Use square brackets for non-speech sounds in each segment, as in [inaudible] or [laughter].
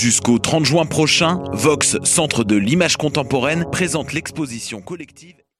Jusqu'au 30 juin prochain, Vox, Centre de l'image contemporaine, présente l'exposition collective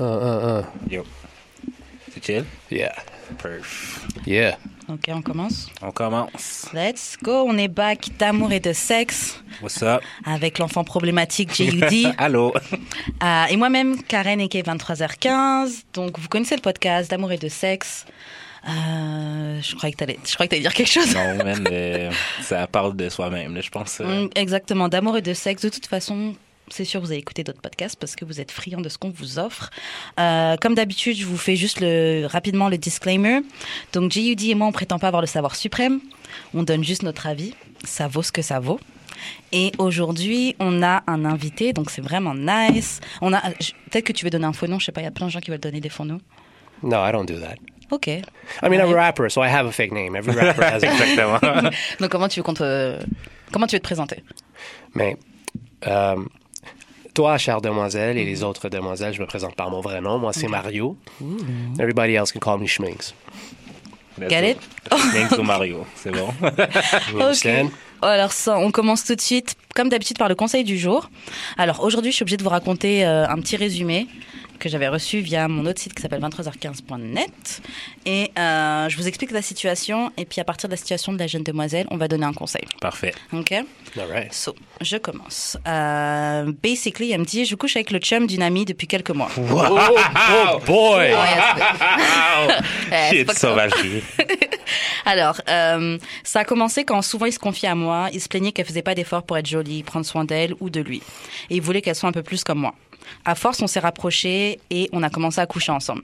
Uh, uh, uh. Yo. C'est chill? Yeah. Perf. Yeah. Ok, on commence. On commence. Let's go. On est back d'amour et de sexe What's up? avec l'enfant problématique JUD. [laughs] Allô? Euh, [laughs] et moi-même, Karen, et 23h15. Donc, vous connaissez le podcast d'amour et de sexe. Euh, je croyais que t'allais, je croyais que t'allais dire quelque chose. non, man, [laughs] euh, ça parle de soi-même, là, je pense. euh. Mm, Exactement, d'amour et de sexe. De toute façon, c'est sûr, vous avez écouté d'autres podcasts parce que vous êtes friands de ce qu'on vous offre. Euh, comme d'habitude, je vous fais juste le, rapidement le disclaimer. Donc, JUD et moi, on prétend pas avoir le savoir suprême. On donne juste notre avis. Ça vaut ce que ça vaut. Et aujourd'hui, on a un invité, donc c'est vraiment nice. On a, peut-être que tu veux donner un faux nom, je sais pas, il y a plein de gens qui veulent donner des faux noms. No, I don't do that. Ok. I mean, I'm a rapper, so I have a fake name. Every rapper has a Exactement. [laughs] Donc comment tu veux te, comment tu veux te présenter? Mais euh, toi, chère demoiselle, et les autres demoiselles, je me présente par mon vrai nom. Moi, c'est Mario. Everybody else can call me Schminks. Get it? Thanks to Mario, [laughs] c'est bon. You understand? Alors ça, on commence tout de suite, comme d'habitude, par le conseil du jour. Alors aujourd'hui, je suis obligée de vous raconter euh, un petit résumé que j'avais reçu via mon autre site qui s'appelle 23h15.net. Et euh, je vous explique la situation. Et puis à partir de la situation de la jeune demoiselle, on va donner un conseil. Parfait. OK? All right. So, je commence. Euh, basically, elle me dit, je couche avec le chum d'une amie depuis quelques mois. Oh, boy! Ouais, c'est- Ouais, c'est Shit, sauvagerie. [laughs] Alors, euh, ça a commencé quand souvent il se confiait à moi. Il se plaignait qu'elle faisait pas d'efforts pour être jolie, prendre soin d'elle ou de lui. Et il voulait qu'elle soit un peu plus comme moi. À force, on s'est rapprochés et on a commencé à coucher ensemble.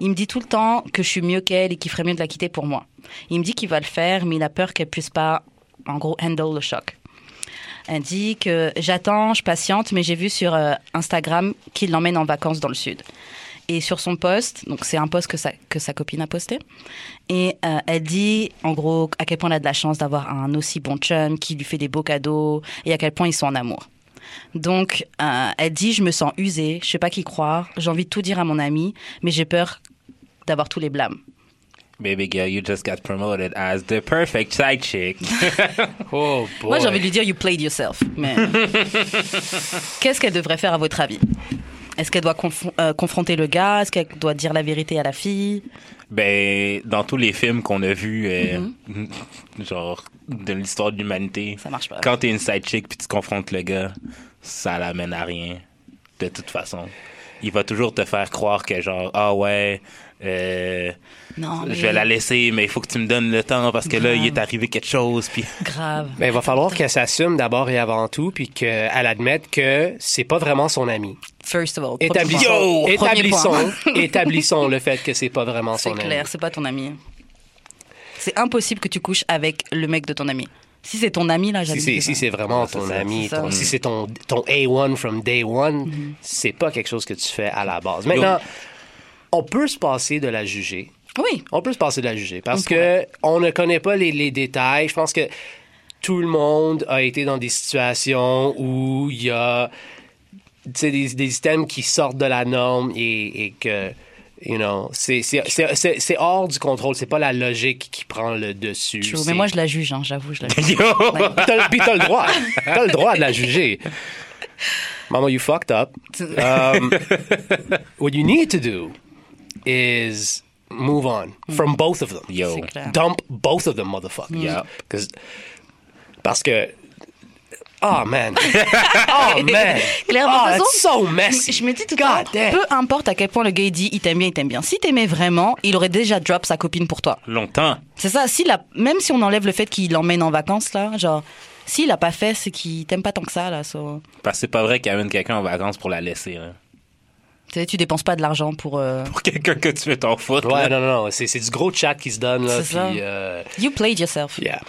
Il me dit tout le temps que je suis mieux qu'elle et qu'il ferait mieux de la quitter pour moi. Il me dit qu'il va le faire, mais il a peur qu'elle puisse pas, en gros, handle le choc. Elle dit que j'attends, je patiente, mais j'ai vu sur euh, Instagram qu'il l'emmène en vacances dans le sud. Et sur son post, donc c'est un post que sa, que sa copine a posté, et euh, elle dit en gros à quel point elle a de la chance d'avoir un aussi bon chum qui lui fait des beaux cadeaux et à quel point ils sont en amour. Donc euh, elle dit je me sens usée, je sais pas qui croire, j'ai envie de tout dire à mon ami, mais j'ai peur d'avoir tous les blâmes. Baby girl, you just got promoted as the perfect side chick. [laughs] Oh, boy. Moi j'ai envie de lui dire you played yourself, mais [laughs] qu'est-ce qu'elle devrait faire à votre avis? Est-ce qu'elle doit euh, confronter le gars? Est-ce qu'elle doit dire la vérité à la fille? Ben, dans tous les films qu'on a vus, euh, [laughs] genre, de l'histoire de l'humanité, Ça marche pas. quand t'es une side chick puis tu confrontes le gars, ça l'amène à rien. De toute façon. Il va toujours te faire croire que genre, ah ouais, euh, Non, mais je vais la laisser, mais il faut que tu me donnes le temps parce que là, il est arrivé quelque chose. Puis [laughs] grave. Mais il va falloir qu'elle s'assume d'abord et avant tout, puis qu'elle admette que c'est pas vraiment son ami. First of all. point. Premier établissons, [laughs] établissons le fait que c'est pas vraiment C'est son ami. clair, c'est pas ton ami. C'est impossible que tu couches avec le mec de ton ami. Si c'est ton ami, là, Si j'habite. c'est, si c'est vraiment Ouais, c'est ton ça, ami, c'est ton- si c'est ton, ton A1 from day one, Mm-hmm. c'est pas quelque chose que tu fais à la base. Maintenant, on peut se passer de la juger. Oui. On peut se passer de la juger parce On que on ne connaît pas les, les détails. Je pense que tout le monde a été dans des situations où il y a des, des systèmes qui sortent de la norme et, et que you know, c'est, hors du contrôle. C'est pas la logique qui prend le dessus. True. Mais moi, je la juge, hein, j'avoue, je la juge. [laughs] Yo! T'as- Puis t'as le droit. T'as le droit de la juger. Mama, you fucked up. [laughs] Um, what you need to do is move on from both of them. Yo. Dump both of them, motherfuckers. Yeah. 'Cause- parce que. Oh man. [laughs] Oh man. Claire, de oh, that's so messy. Je me dis tout God temps, damn. peu importe à quel point le gars il dit il t'aime bien, il t'aime bien. Si t'aimais vraiment, il aurait déjà drop sa copine pour toi. Longtemps. C'est ça. Si la, même si on enlève le fait qu'il l'emmène en vacances là, genre, s'il a pas fait, c'est qu'il t'aime pas tant que ça là. so- Parce que c'est pas vrai qu'il amène quelqu'un en vacances pour la laisser. hein. Tu sais, tu dépenses pas de l'argent pour. euh, Pour quelqu'un que tu veux t'en foutre. Ouais, là. non, non, non. C'est, c'est du gros chat qui se donne, là. C'est ça. Puis, euh, You played yourself. yeah.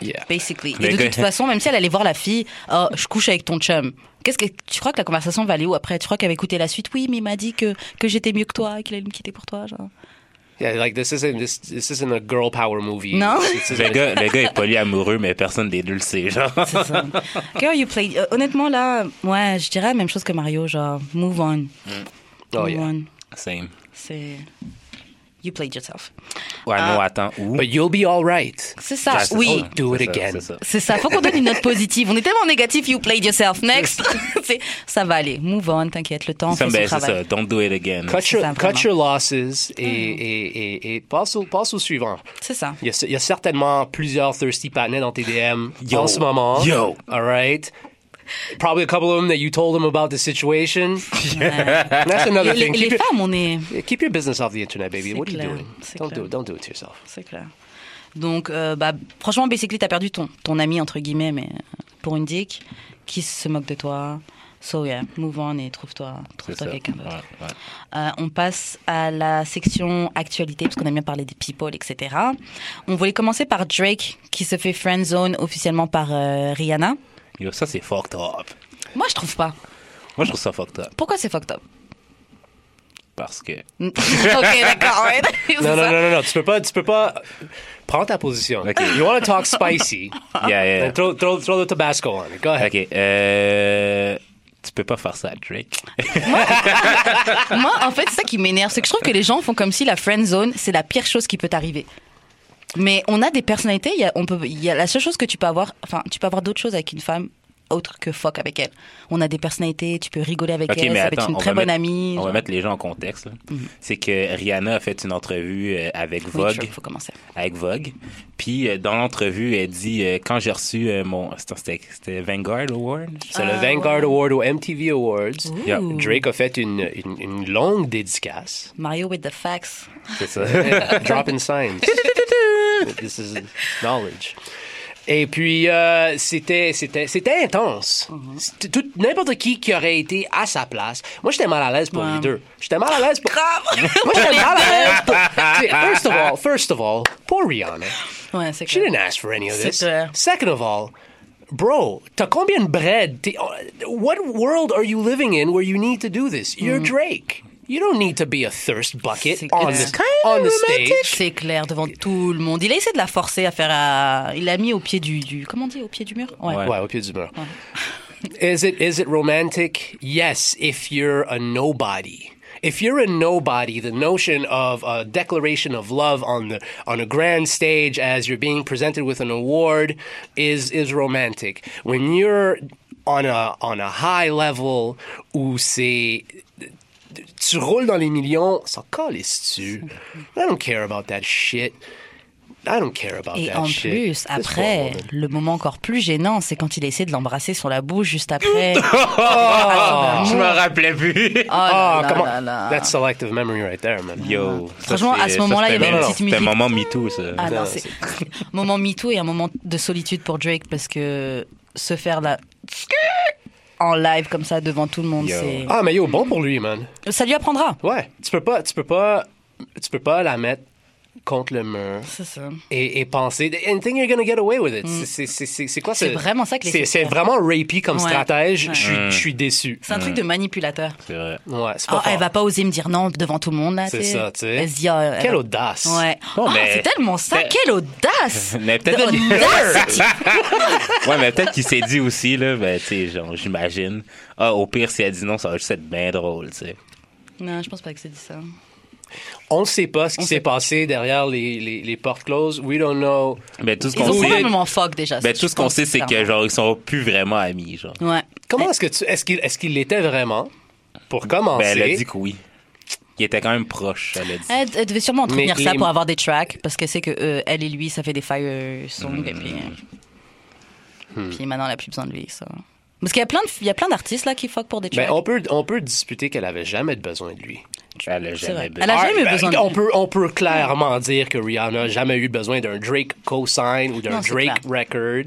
Yeah. Basically. Et de toute façon, même si elle allait voir la fille, oh, je couche avec ton chum. Qu'est-ce que tu crois que la conversation va aller où après? Tu crois qu'elle va écouter la suite Oui, mais il m'a dit que que j'étais mieux que toi, qu'il allait me quitter pour toi, genre. Yeah, like this isn't this, this isn't a girl power movie. Non. Le gars, le gars est polyamoureux, mais personne des deux le sait, genre. C'est ça. Girl, you played. euh, honnêtement là, ouais, je dirais la même chose que Mario, genre move on. Oh, move yeah. on. Same. C'est you played yourself. Ouais, non, attends. Où? But you'll be all right. C'est ça. C'est oui. ça. Do it C'est ça, again. c'est ça. C'est ça, faut qu'on donne une note positive. On est tellement négatif, you played yourself. Next. [laughs] C'est- ça va aller. Move on, t'inquiète, le temps Ça, fait son c'est travail. ça. Don't do it again. Cut your, ça, cut your losses et, et, et, et passe, au, passe au suivant. C'est ça. Il y, a, il y a certainement plusieurs thirsty partners dans tes DM Yo. en ce moment. Yo. All right. Probably a couple of them that you told them about the situation. [laughs] That's another Les, thing. les Keep, your, femmes, on est. keep your business off the internet, baby. What are you clair, doing? Don't clair. do, it. don't do it to yourself. C'est clair. Donc, euh, bah, franchement, basically, t'as perdu ton, ton ami, entre guillemets, mais euh, pour une dick, qui se moque de toi. So, yeah, move on et trouve-toi ça. quelqu'un d'autre. Ouais, ouais. Euh, on passe à la section actualité, parce qu'on a bien parlé des people, etc. On voulait commencer par Drake, qui se fait friendzone officiellement par euh, Rihanna. Yo, ça, c'est fucked up. Moi, je trouve pas. Moi, je trouve ça fucked up. Pourquoi c'est fucked up? Parce que. [laughs] Ok, d'accord. ouais. [laughs] Non, non, non, non, non. Tu peux pas, tu peux pas. Prends ta position. Ok. You want to talk spicy? [laughs] Yeah, yeah. throw, throw, throw the Tabasco on it. Go ahead. Ok. Euh. Tu peux pas faire ça Drake. Moi, en fait, c'est ça qui m'énerve. C'est que je trouve que les gens font comme si la friend zone, c'est la pire chose qui peut t'arriver. Mais on a des personnalités. Il y a, on peut, il y a la seule chose que tu peux avoir. Enfin, tu peux avoir d'autres choses avec une femme autre que fuck avec elle. On a des personnalités. Tu peux rigoler avec Ok, elle. mais ça peut attends, être une très bonne mettre- amie. On va mettre les gens en contexte. là. C'est que Rihanna a fait une entrevue euh, avec Oui, Vogue. true, faut commencer. avec Vogue. Puis euh, dans l'entrevue, elle dit euh, quand j'ai reçu euh, mon c'était c'était Vanguard Award? C'est le Ah, Vanguard ouais. Award au MTV Awards. Yeah. Drake a fait une, une, une longue dédicace. Mario with the facts. C'est ça. [laughs] Dropping signs. [laughs] This is knowledge. Et puis, euh, c'était, c'était, c'était intense. C'était tout- N'importe qui qui aurait été à sa place. Moi, j'étais mal à l'aise pour Ouais. les deux. J'étais mal à l'aise pour... [laughs] Moi, j'étais mal à l'aise pour... First of all, first of all, pour Rihanna. Ouais, c'est She didn't ask for any of this. clair. Second of all, bro, t'as combien de bread? T'es- What world are you living in where you need to do this? You're Drake. You don't need to be a thirst bucket C'est on clair. the, on the stage. C'est clair devant tout le monde. Il a essayé de la forcer à faire. à- Il l'a mis au pied du, du. Comment on dit Au pied du mur Ouais. Ouais, au pied du mur. [laughs] Is it is it romantic? Yes, if you're a nobody. If you're a nobody, the notion of a declaration of love on the on a grand stage as you're being presented with an award is is romantic. When you're on a on a high level où c'est tu roules dans les millions, ça calisse-tu? I don't care about that shit. I don't care about Et that en shit. plus, après, le moment encore plus gênant, c'est quand il a essayé de l'embrasser sur la bouche juste après. [laughs] Oh, je me rappelais plus. Oh Ah, là là comment? là là. That's selective memory right there, man. Yo. ça, Franchement, à ce moment-là, il y avait une petite C'était un musique. moment MeToo, ça. Ah non, Non, c'est [laughs] moment MeToo et un moment de solitude pour Drake parce que se faire la en live comme ça devant tout le monde, Yo. c'est Ah, mais yo, bon pour lui, man. ça lui apprendra. Ouais, tu peux pas, tu peux pas, tu peux pas la mettre contre le mur C'est ça. et, et penser and think you're gonna get away with it. C'est- C'est c'est- c'est quoi Mm. C'est ce- vraiment ça que les C'est vraiment rapey comme Ouais. stratège. Ouais. Je suis- je suis déçu. C'est un truc de manipulateur. C'est vrai. Ouais, c'est Oh, pas elle va pas oser me dire non devant tout le monde là. C'est tu sais. ça, tu sais. Elle elle Quelle audace. Ouais. Oh, mais- c'est tellement ça. Quelle audace. [laughs] Peut-être. [laughs] Ouais, mais peut-être qu'il s'est dit aussi, là, ben, tu sais, genre, j'imagine. Ah, au pire, si elle dit non, ça va juste être bien drôle, tu sais. Non, je pense pas que c'est dit ça. On ne sait pas ce qui s'est passé derrière les, les, les portes closes. We don't know. Ben, tout ce Ils qu'on sait, probablement fuck déjà. ben, je tout ce qu'on sait, c'est que, genre, ils sont plus vraiment amis, genre. Ouais. Comment est-ce que tu. Est-ce qu'il est qu'il l'était vraiment? Pour commencer? Ben, elle a dit que oui. Il était quand même proche, elle a dit. Elle, elle devait sûrement entretenir Mais ça les- pour avoir des tracks parce qu'elle sait que euh, elle et lui ça fait des fire songs et puis Hmm. puis maintenant elle a plus besoin de lui ça. Parce qu'il y a plein de il y a plein d'artistes là qui fuck pour des tracks. Ben, on, peut, on peut disputer qu'elle avait jamais besoin de lui. Elle a jamais vrai. besoin. Elle a jamais eu ben, besoin de on peut, on peut clairement dire que Rihanna n'a jamais eu besoin d'un Drake co-sign ou d'un Drake record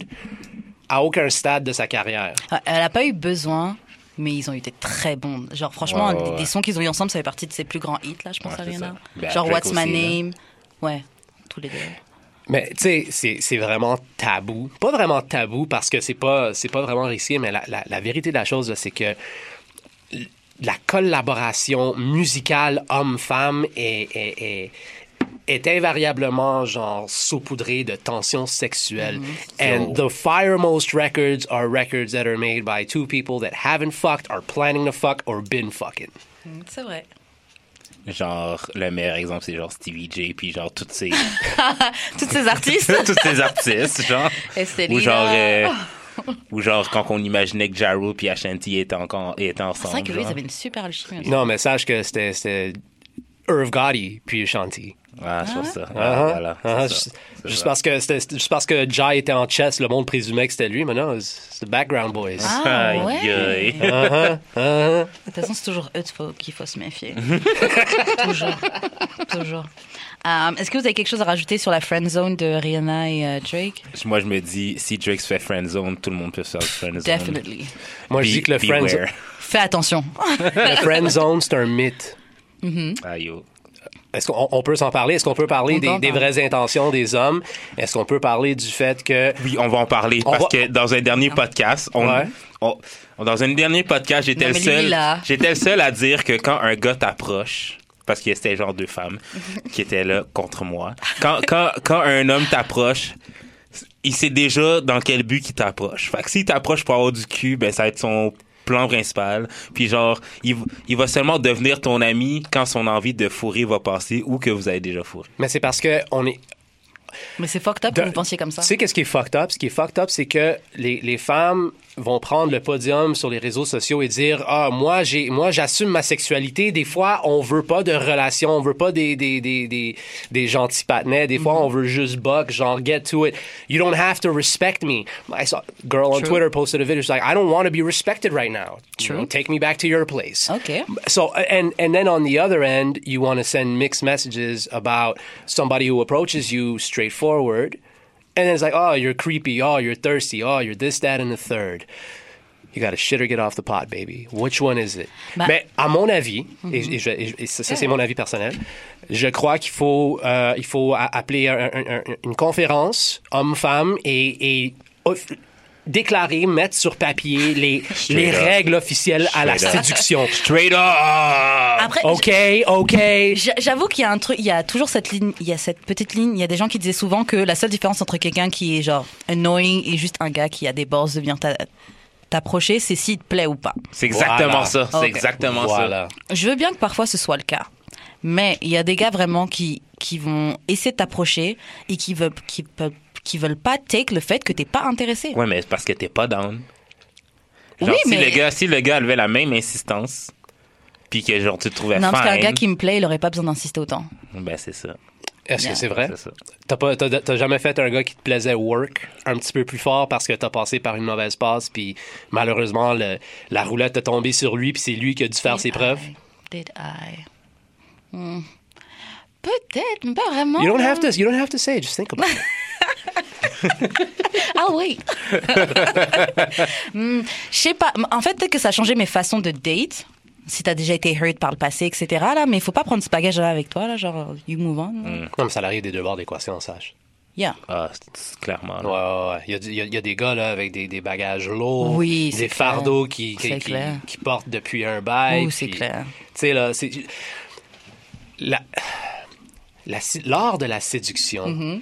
à aucun stade de sa carrière. Ah, Elle a pas eu besoin mais ils ont été très bons. Genre franchement Ouais, ouais, des, ouais. des sons qu'ils ont eu ensemble ça fait partie de ses plus grands hits là je pense à Rihanna. Ben, Genre What's My aussi, là. Name. Ouais, tous les deux. Mais tu sais, c'est- vraiment tabou. Pas vraiment tabou parce que c'est pas, c'est pas vraiment risqué, mais la, la- la vérité de la chose, c'est que la collaboration musicale homme-femme est, est, est, est invariablement genre saupoudrée de tensions sexuelles. And the firemost records are records that are made by two people that haven't fucked, are planning to fuck, or been fucking. C'est vrai. Genre, le meilleur exemple, c'est genre Stevie J, puis genre, toutes ces, [laughs] Tous ces artistes. [laughs] tous ces artistes, genre. Estelina. Ou genre, euh, ou genre, quand on imaginait que Ja Rule puis Ashanti étaient, encore, étaient C'est ensemble. vrai que lui ils avaient une super alchimie. aussi. Non, mais sache que c'était c'était Irv Gotti puis Shanti. Ah, c'est pour ça. Voilà, c'est ça. Juste, C'est parce que c'était- juste parce que Jai était en chess, le monde présumait que c'était lui, mais non, c'est the background boys. Ah ouais. aïe. Uh-huh, uh-huh. De toute façon, c'est toujours eux qu'il faut, qu'il faut se méfier. [laughs] toujours. Toujours. Euh, Est-ce que vous avez quelque chose à rajouter sur la friend zone de Rihanna et euh, Drake? Moi, je me dis, si Drake se fait friendzone, tout le monde peut se faire friendzone. Definitely. Moi, je dis que le friend, beware. Fais attention. [laughs] le friend zone, c'est un mythe. Aïe, yo. Est-ce qu'on on peut s'en parler? Est-ce qu'on peut parler On des, parler. vraies intentions des hommes? Est-ce qu'on peut parler du fait que... Oui, on va en parler On parce va- que dans un dernier podcast, on, Ouais. on- dans un dernier podcast, j'étais le seul, j'étais le seul à dire que quand un gars t'approche, parce que c'était genre deux femmes qui étaient là contre moi, quand quand quand un homme t'approche, il sait déjà dans quel but qu'il t'approche. Fait que s'il t'approche pour avoir du cul, ben ça va être son plan principal. Puis genre, il, il va seulement devenir ton ami quand son envie de fourrer va passer ou que vous avez déjà fourré. Mais c'est parce que on est... Mais c'est fucked up De- que vous pensiez comme ça. Tu sais qu'est-ce qui est fucked up? Ce qui est fucked up, c'est que les, les femmes vont prendre le podium sur les réseaux sociaux et dire ah moi j'ai moi j'assume ma sexualité. Des fois on veut pas de relation. On veut pas des des des des, des gentils patinets. Des fois on veut juste buck genre get to it. You don't have to respect me. I saw a girl on True. Twitter posted a video. She's like I don't want to be respected right now. You True. know, take me back to your place. OK. so and and then on the other end you want to send mixed messages about somebody who approaches you straightforward and then it's like oh you're creepy. Oh you're thirsty. Oh you're this that and the third. You got to shit or get off the pot baby. Which one is it? Bah- mais à mon avis et, et je- et- ça, ça, c'est mon avis personnel je crois qu'il faut euh, il faut appeler un- un- un- une conférence homme-femme et, et déclarer mettre sur papier les, [laughs] les règles officielles à la séduction Straight up! Après, OK, OK. J'a- J'avoue qu'il y a un truc, il y a toujours cette ligne, il y a cette petite ligne. Il y a des gens qui disaient souvent que la seule différence entre quelqu'un qui est genre annoying et juste un gars qui a des bords de venir t'a- t'approcher, c'est s'il te plaît ou pas. C'est exactement Voilà. ça. C'est exactement Voilà. Je veux bien que parfois ce soit le cas, mais il y a des gars vraiment qui qui vont essayer de t'approcher et qui veulent qui peuvent qui veulent pas take le fait que t'es pas intéressé. Ouais, mais c'est parce que t'es pas down. Genre, Oui, si, mais- le gars, si le gars avait la même insistance, puis que genre tu te trouvais non, parce qu'un gars qui me plaît, il aurait pas besoin d'insister autant. ben c'est ça. Est-ce Yeah. que c'est vrai? C'est ça. T'as pas, t'as, t'as jamais fait un gars qui te plaisait work un petit peu plus fort parce que t'as passé par une mauvaise passe, puis malheureusement, le- la roulette est tombée sur lui, puis c'est lui qui a dû faire Did ses preuves? I? Did I? Hmm. Peut-être, mais pas vraiment. You don't have to, you don't have to say, just think about it. [laughs] Ah oui. [laughs] Hmm, Je sais pas. En fait, peut-être que ça a changé mes façons de date. Si t'as déjà été hurt par le passé, etc. Là, mais il faut pas prendre ce bagage-là avec toi, là, genre you move on. Non, mais ça arrive des deux bords d'équation, sache. Yeah. Ah, c'est- c'est clairement. Ouais, là. ouais, ouais. Il y a, du- il y a- il y a des gars là, avec des, des bagages lourds, Oui, c'est des fardeaux qui, qui, portent depuis un bail. Oh, c'est clair. Tu sais, là, c'est. La, l'art de la séduction Mm-hmm.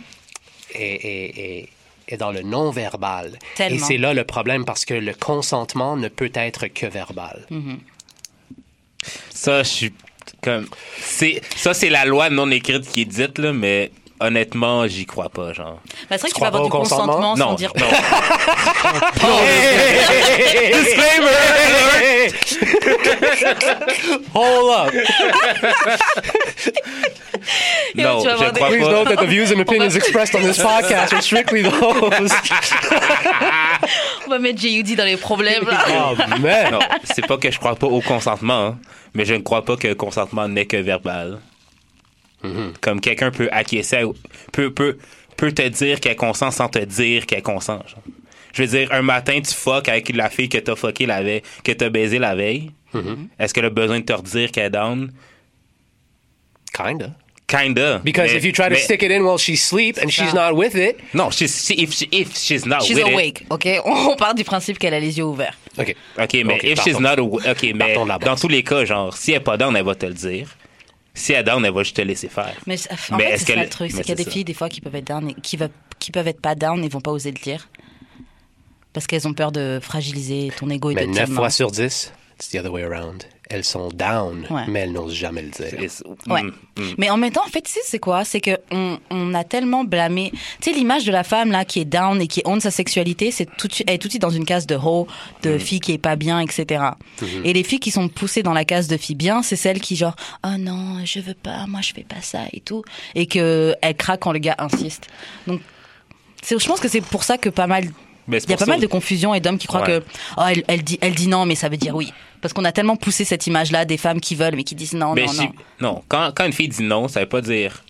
Est- est- est dans le non-verbal. Et c'est là le problème parce que le consentement ne peut être que verbal. Mm. Ça, je suis comme. C'est, ça, c'est la loi non écrite qui est dite, là, mais honnêtement, j'y crois pas, genre. Bah, c'est vrai que tu crois vas avoir pas du consentement? consentement sans Non, dire. non. [laughs] [laughs] Hold up! vas je crois Please pas. note that the views and opinions expressed on this podcast are strictly those. [laughs] On va mettre J.U.D. dans les problèmes, là. oh, man! Non, c'est pas que je crois pas au consentement, hein, mais je ne crois pas que le consentement n'est que verbal. Comme quelqu'un peut acquiescer, peut, peut, peut te dire qu'elle consent sans te dire qu'elle consent. genre. Je veux dire, un matin, tu fuck avec la fille que t'as fucké la veille, que t'as baisé la veille. Est-ce qu'elle a besoin de te redire qu'elle est down? Kinda. Kinda. Because Mais- if you try to mais- stick it in while she's asleep and she's not with it. Non, she's, she- if, she- if she's not She's with it- awake, ok? [laughs] On part du principe qu'elle a les yeux ouverts. OK. OK, mais if she's not OK, mais dans tous les cas, genre, si elle est pas down, elle va te le dire. Si elle est down, elle va juste te laisser faire. Mais en Mais fait, c'est ça le truc, c'est qu'il y a des ça. filles, des fois, qui peuvent être down et qui, va- qui peuvent être pas down et vont pas oser le dire. Parce qu'elles ont peur de fragiliser ton ego et Mais de 9 fois sur 10, it's the other way around. Elles sont down, Ouais. mais elles n'osent jamais le dire. Ouais. mm, mm. Mais en même temps, en fait, tu sais, c'est quoi? C'est que on, on a tellement blâmé. Tu sais, l'image de la femme là qui est down et qui honte sa sexualité, c'est tout, de suite- elle est tout de suite dans une case de ho, de Mm. fille qui est pas bien, etc. Et les filles qui sont poussées dans la case de fille bien, c'est celles qui genre, oh non, je veux pas, moi je fais pas ça et tout, et que elles craquent quand le gars insiste. Donc, c'est- je pense que c'est pour ça que pas mal il y a pas ça mal de confusion et d'hommes qui croient Ouais. que oh, elle, elle dit, elle dit non, mais ça veut dire oui. Parce qu'on a tellement poussé cette image-là des femmes qui veulent, mais qui disent non, Mais non, si- non. non, quand, quand une fille dit non, ça veut pas dire.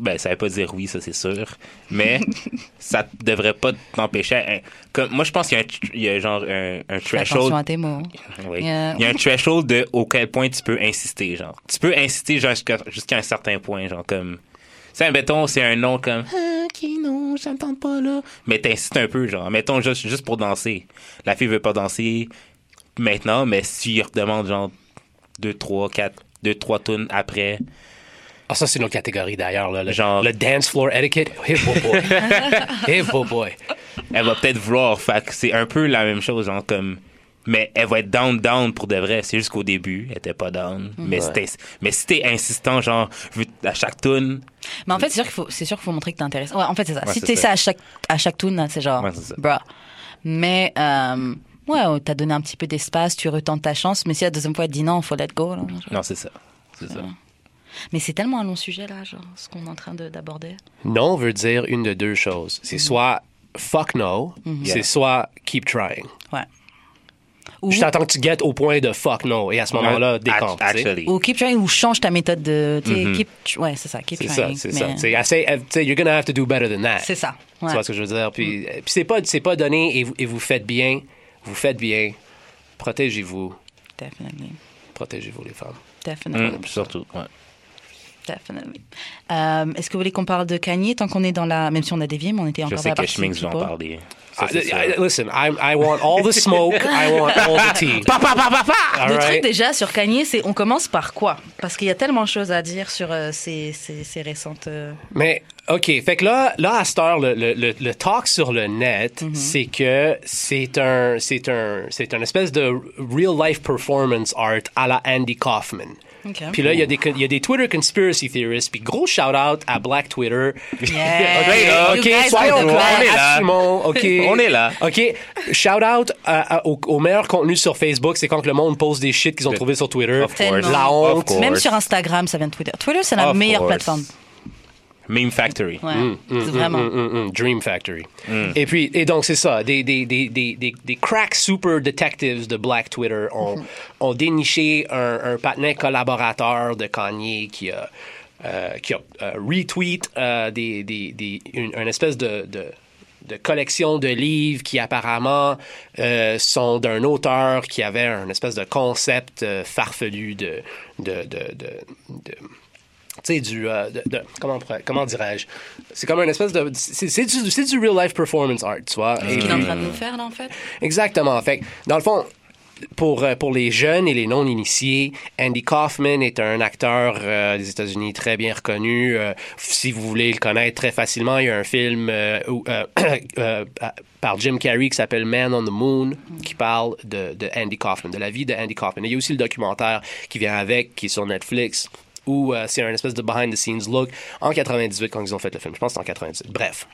Ben, ça veut pas dire oui, ça c'est sûr. Mais [laughs] ça devrait pas t'empêcher. un- comme, moi, je pense qu'il y a, un, il y a genre un, un threshold. à tes mots. Oui. Yeah. Il y a un threshold de auquel point tu peux insister, genre. Tu peux insister jusqu'à jusqu'à un certain point, genre comme. Tu sais, mettons, c'est un nom comme. Ah, ok, non, tente pas là. Mais t'insistes un peu, genre. Mettons juste, juste pour danser. La fille veut pas danser maintenant, mais si il redemande, genre, deux, trois, quatre, deux, trois tunes après. Ah, ça, c'est une autre catégorie d'ailleurs. là. Le, Genre- le dance floor etiquette. Hey, boy, boy. [laughs] hey, boy, boy. elle va peut-être vouloir. Fait que c'est un peu la même chose, genre comme. Mais elle va être down, down pour de vrai. C'est juste qu'au début, elle était pas down. Mais, c'était- mais si t'es insistant, genre, à chaque tune, Mais en fait, c'est sûr qu'il faut, c'est sûr qu'il faut montrer que t'intéresses. Ouais, en fait, c'est ça. Ouais, si t'es ça. ça à chaque, à chaque tune, c'est genre, Ouais, c'est ça. bruh. Mais, euh, ouais, t'as donné un petit peu d'espace, tu retentes ta chance, mais si la deuxième fois elle te dit non, faut let go, là. non, c'est ça. C'est ça. Mais c'est tellement un long sujet, là, genre, ce qu'on est en train de- d'aborder. Non veut dire une de deux choses. C'est soit fuck no, c'est Yeah. soit keep trying. Ouais. Ou, Je t'attends que tu guettes au point de fuck no. Et à ce moment-là, tu. Actually. ou keep trying, ou change ta méthode de, tu Mhm. keep, ouais, c'est ça, keep C'est ça, trying. c'est mais- ça. Tu tu sais, you're gonna have to do better than that. C'est ça. Tu ouais. vois ce que je veux dire? Puis, euh, puis c'est pas, c'est pas donné et vous, et vous faites bien. Vous faites bien. Protégez-vous. Definitely. Protégez-vous, les femmes. Definitely. Mm, surtout, ouais. Definitely. Euh, Est-ce que vous voulez qu'on parle de Kanye tant qu'on est dans la. Même si on a dévié, mais on était Je encore dans sais la que va en parler. I-. I- listen, I, I want all the smoke. [laughs] I want all the tea. All Le truc déjà sur Kanye, c'est on commence par quoi? Parce qu'il y a tellement de choses à dire sur euh, ces, ces, ces récentes. euh, Mais, OK. Fait que là, là à cette heure, le, le, le, le talk sur le net, Mhm. c'est que c'est un, c'est un, c'est un espèce de real-life performance art à la Andy Kaufman. Ok. Puis là, il y, a des, il y a des Twitter conspiracy theorists. Puis gros shout-out à Black Twitter. Yeah, [laughs] OK, soyons clairs, best. là. assumons, OK. On est là. OK, shout-out à- à- au, au meilleur contenu sur Facebook, c'est quand le monde poste des shit qu'ils ont trouvé sur Twitter. Of course. Tellement. La honte. Même sur Instagram, ça vient de Twitter. Twitter, c'est la Of meilleure course. plateforme. Meme Factory. Ouais, Mm, c'est vraiment. Mm, mm, mm, Dream Factory. Et puis, et donc c'est ça, des, des, des, des, des, des crack super detectives de Black Twitter ont, ont déniché un, un partenaire collaborateur de Kanye qui a, euh, qui a euh, retweet euh, des, des, des, une, une espèce de, de, de collection de livres qui apparemment euh, sont d'un auteur qui avait un espèce de concept euh, farfelu de, de, de, de, de tu sais, du. euh, de, de- comment, comment dirais-je? C'est comme une espèce de. C'est c'est du, c'est du real life performance art, tu vois. Ce Et- qu'il est en train de nous faire, là, en fait? Exactement. Fait dans le fond, pour, euh, pour les jeunes et les non-initiés, Andy Kaufman est un acteur euh, des États-Unis très bien reconnu. Euh, si vous voulez le connaître très facilement, il y a un film euh, où, [coughs] par Jim Carrey qui s'appelle Man on the Moon, qui parle de, de Andy Kaufman, de la vie de Andy Kaufman. Et il y a aussi le documentaire qui vient avec, qui est sur Netflix, où euh, c'est un espèce de behind-the-scenes look en 98 quand ils ont fait le film. Je pense que c'est en 98. Bref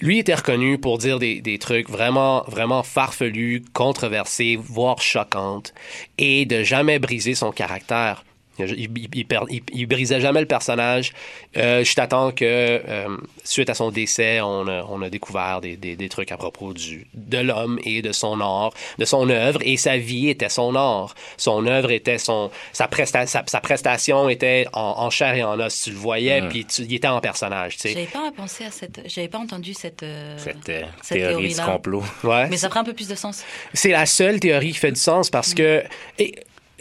lui était reconnu pour dire des, des trucs vraiment, vraiment farfelus, controversés, voire choquantes, et de jamais briser son caractère. Il, il, il, per- il- il brisait jamais le personnage. Euh, je t'attends que, euh, suite à son décès, on a, on a découvert des, des, des trucs à propos du, de l'homme et de son art, de son œuvre, et sa vie était son art. Son œuvre était son, sa, presta, sa, sa prestation était en, en chair et en os. Tu le voyais, puis tu, il était en personnage, tu sais. J'avais pas pensé à cette. J'avais pas entendu cette. euh, Cette, euh, cette théorie du théorie-là. complot. Ouais. Mais ça ferait un peu plus de sens. C'est la seule théorie qui fait du sens parce que et-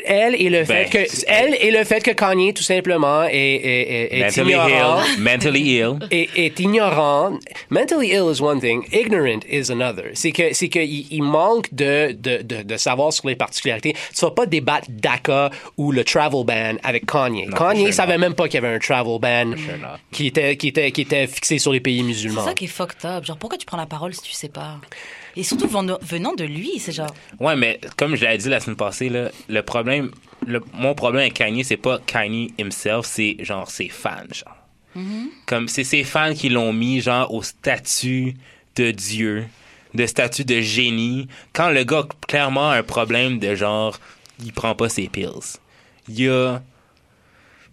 elle et le fait Ben, que c'est- elle et le fait que Kanye tout simplement est, est, est, est Mentally ignorant. ill. Mentally ill. [laughs] Est, est ignorant. Mentally ill is one thing, ignorant is another. C'est que c'est que il, il manque de, de, de, de savoir sur les particularités. Tu vas pas débattre DACA ou le travel ban avec Kanye. Non, Kanye sure savait not. même pas qu'il y avait un travel ban Sure qui était qui était qui était fixé sur les pays C'est musulmans. ça qui est fucked up. Genre, pourquoi tu prends la parole si tu sais pas? Et surtout venant de lui, c'est genre. Ouais, mais comme je l'ai dit la semaine passée, là, le problème, le- mon problème avec Kanye, c'est pas Kanye himself, c'est genre ses fans, genre. Comme c'est ses fans qui l'ont mis, genre, au statut de Dieu, de statut de génie, quand le gars a clairement un problème de genre, il prend pas ses pills. Il y a.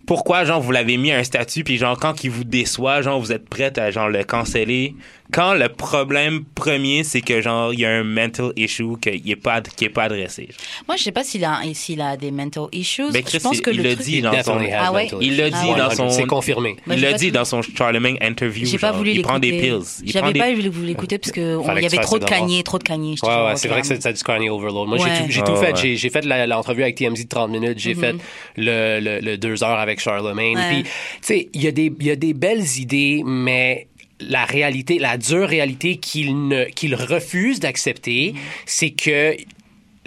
Pourquoi, genre, vous l'avez mis à un statut, puis genre, quand il vous déçoit, genre, vous êtes prête à, genre, le canceller? Quand le problème premier, c'est que, genre, il y a un mental issue qui est pas, qui est pas adressé. Moi, je sais pas s'il a, s'il a des mental issues. Mais Chris, je pense que il le truc- dit dans son, Ah ouais? il l'a issues. dit Ah dans son, C'est confirmé. Il pas dit dans son Charlemagne interview. J'ai pas voulu il prend des pills. J'avais des pas voulu l'écouter parce que il y avait trop de ça. Kanye, trop de. J'étais Ouais, ouais, c'est vrai que c'est c'est du Kanye Overload. Moi, j'ai tout, j'ai tout Ouais, fait. J'ai, j'ai fait la- l'entrevue avec TMZ de 30 minutes. J'ai fait le, le, le deux heures avec Charlemagne. Puis, tu sais, il y, a des- il y a des belles idées, mais la réalité, la dure réalité qu'il, ne, qu'il refuse d'accepter, c'est que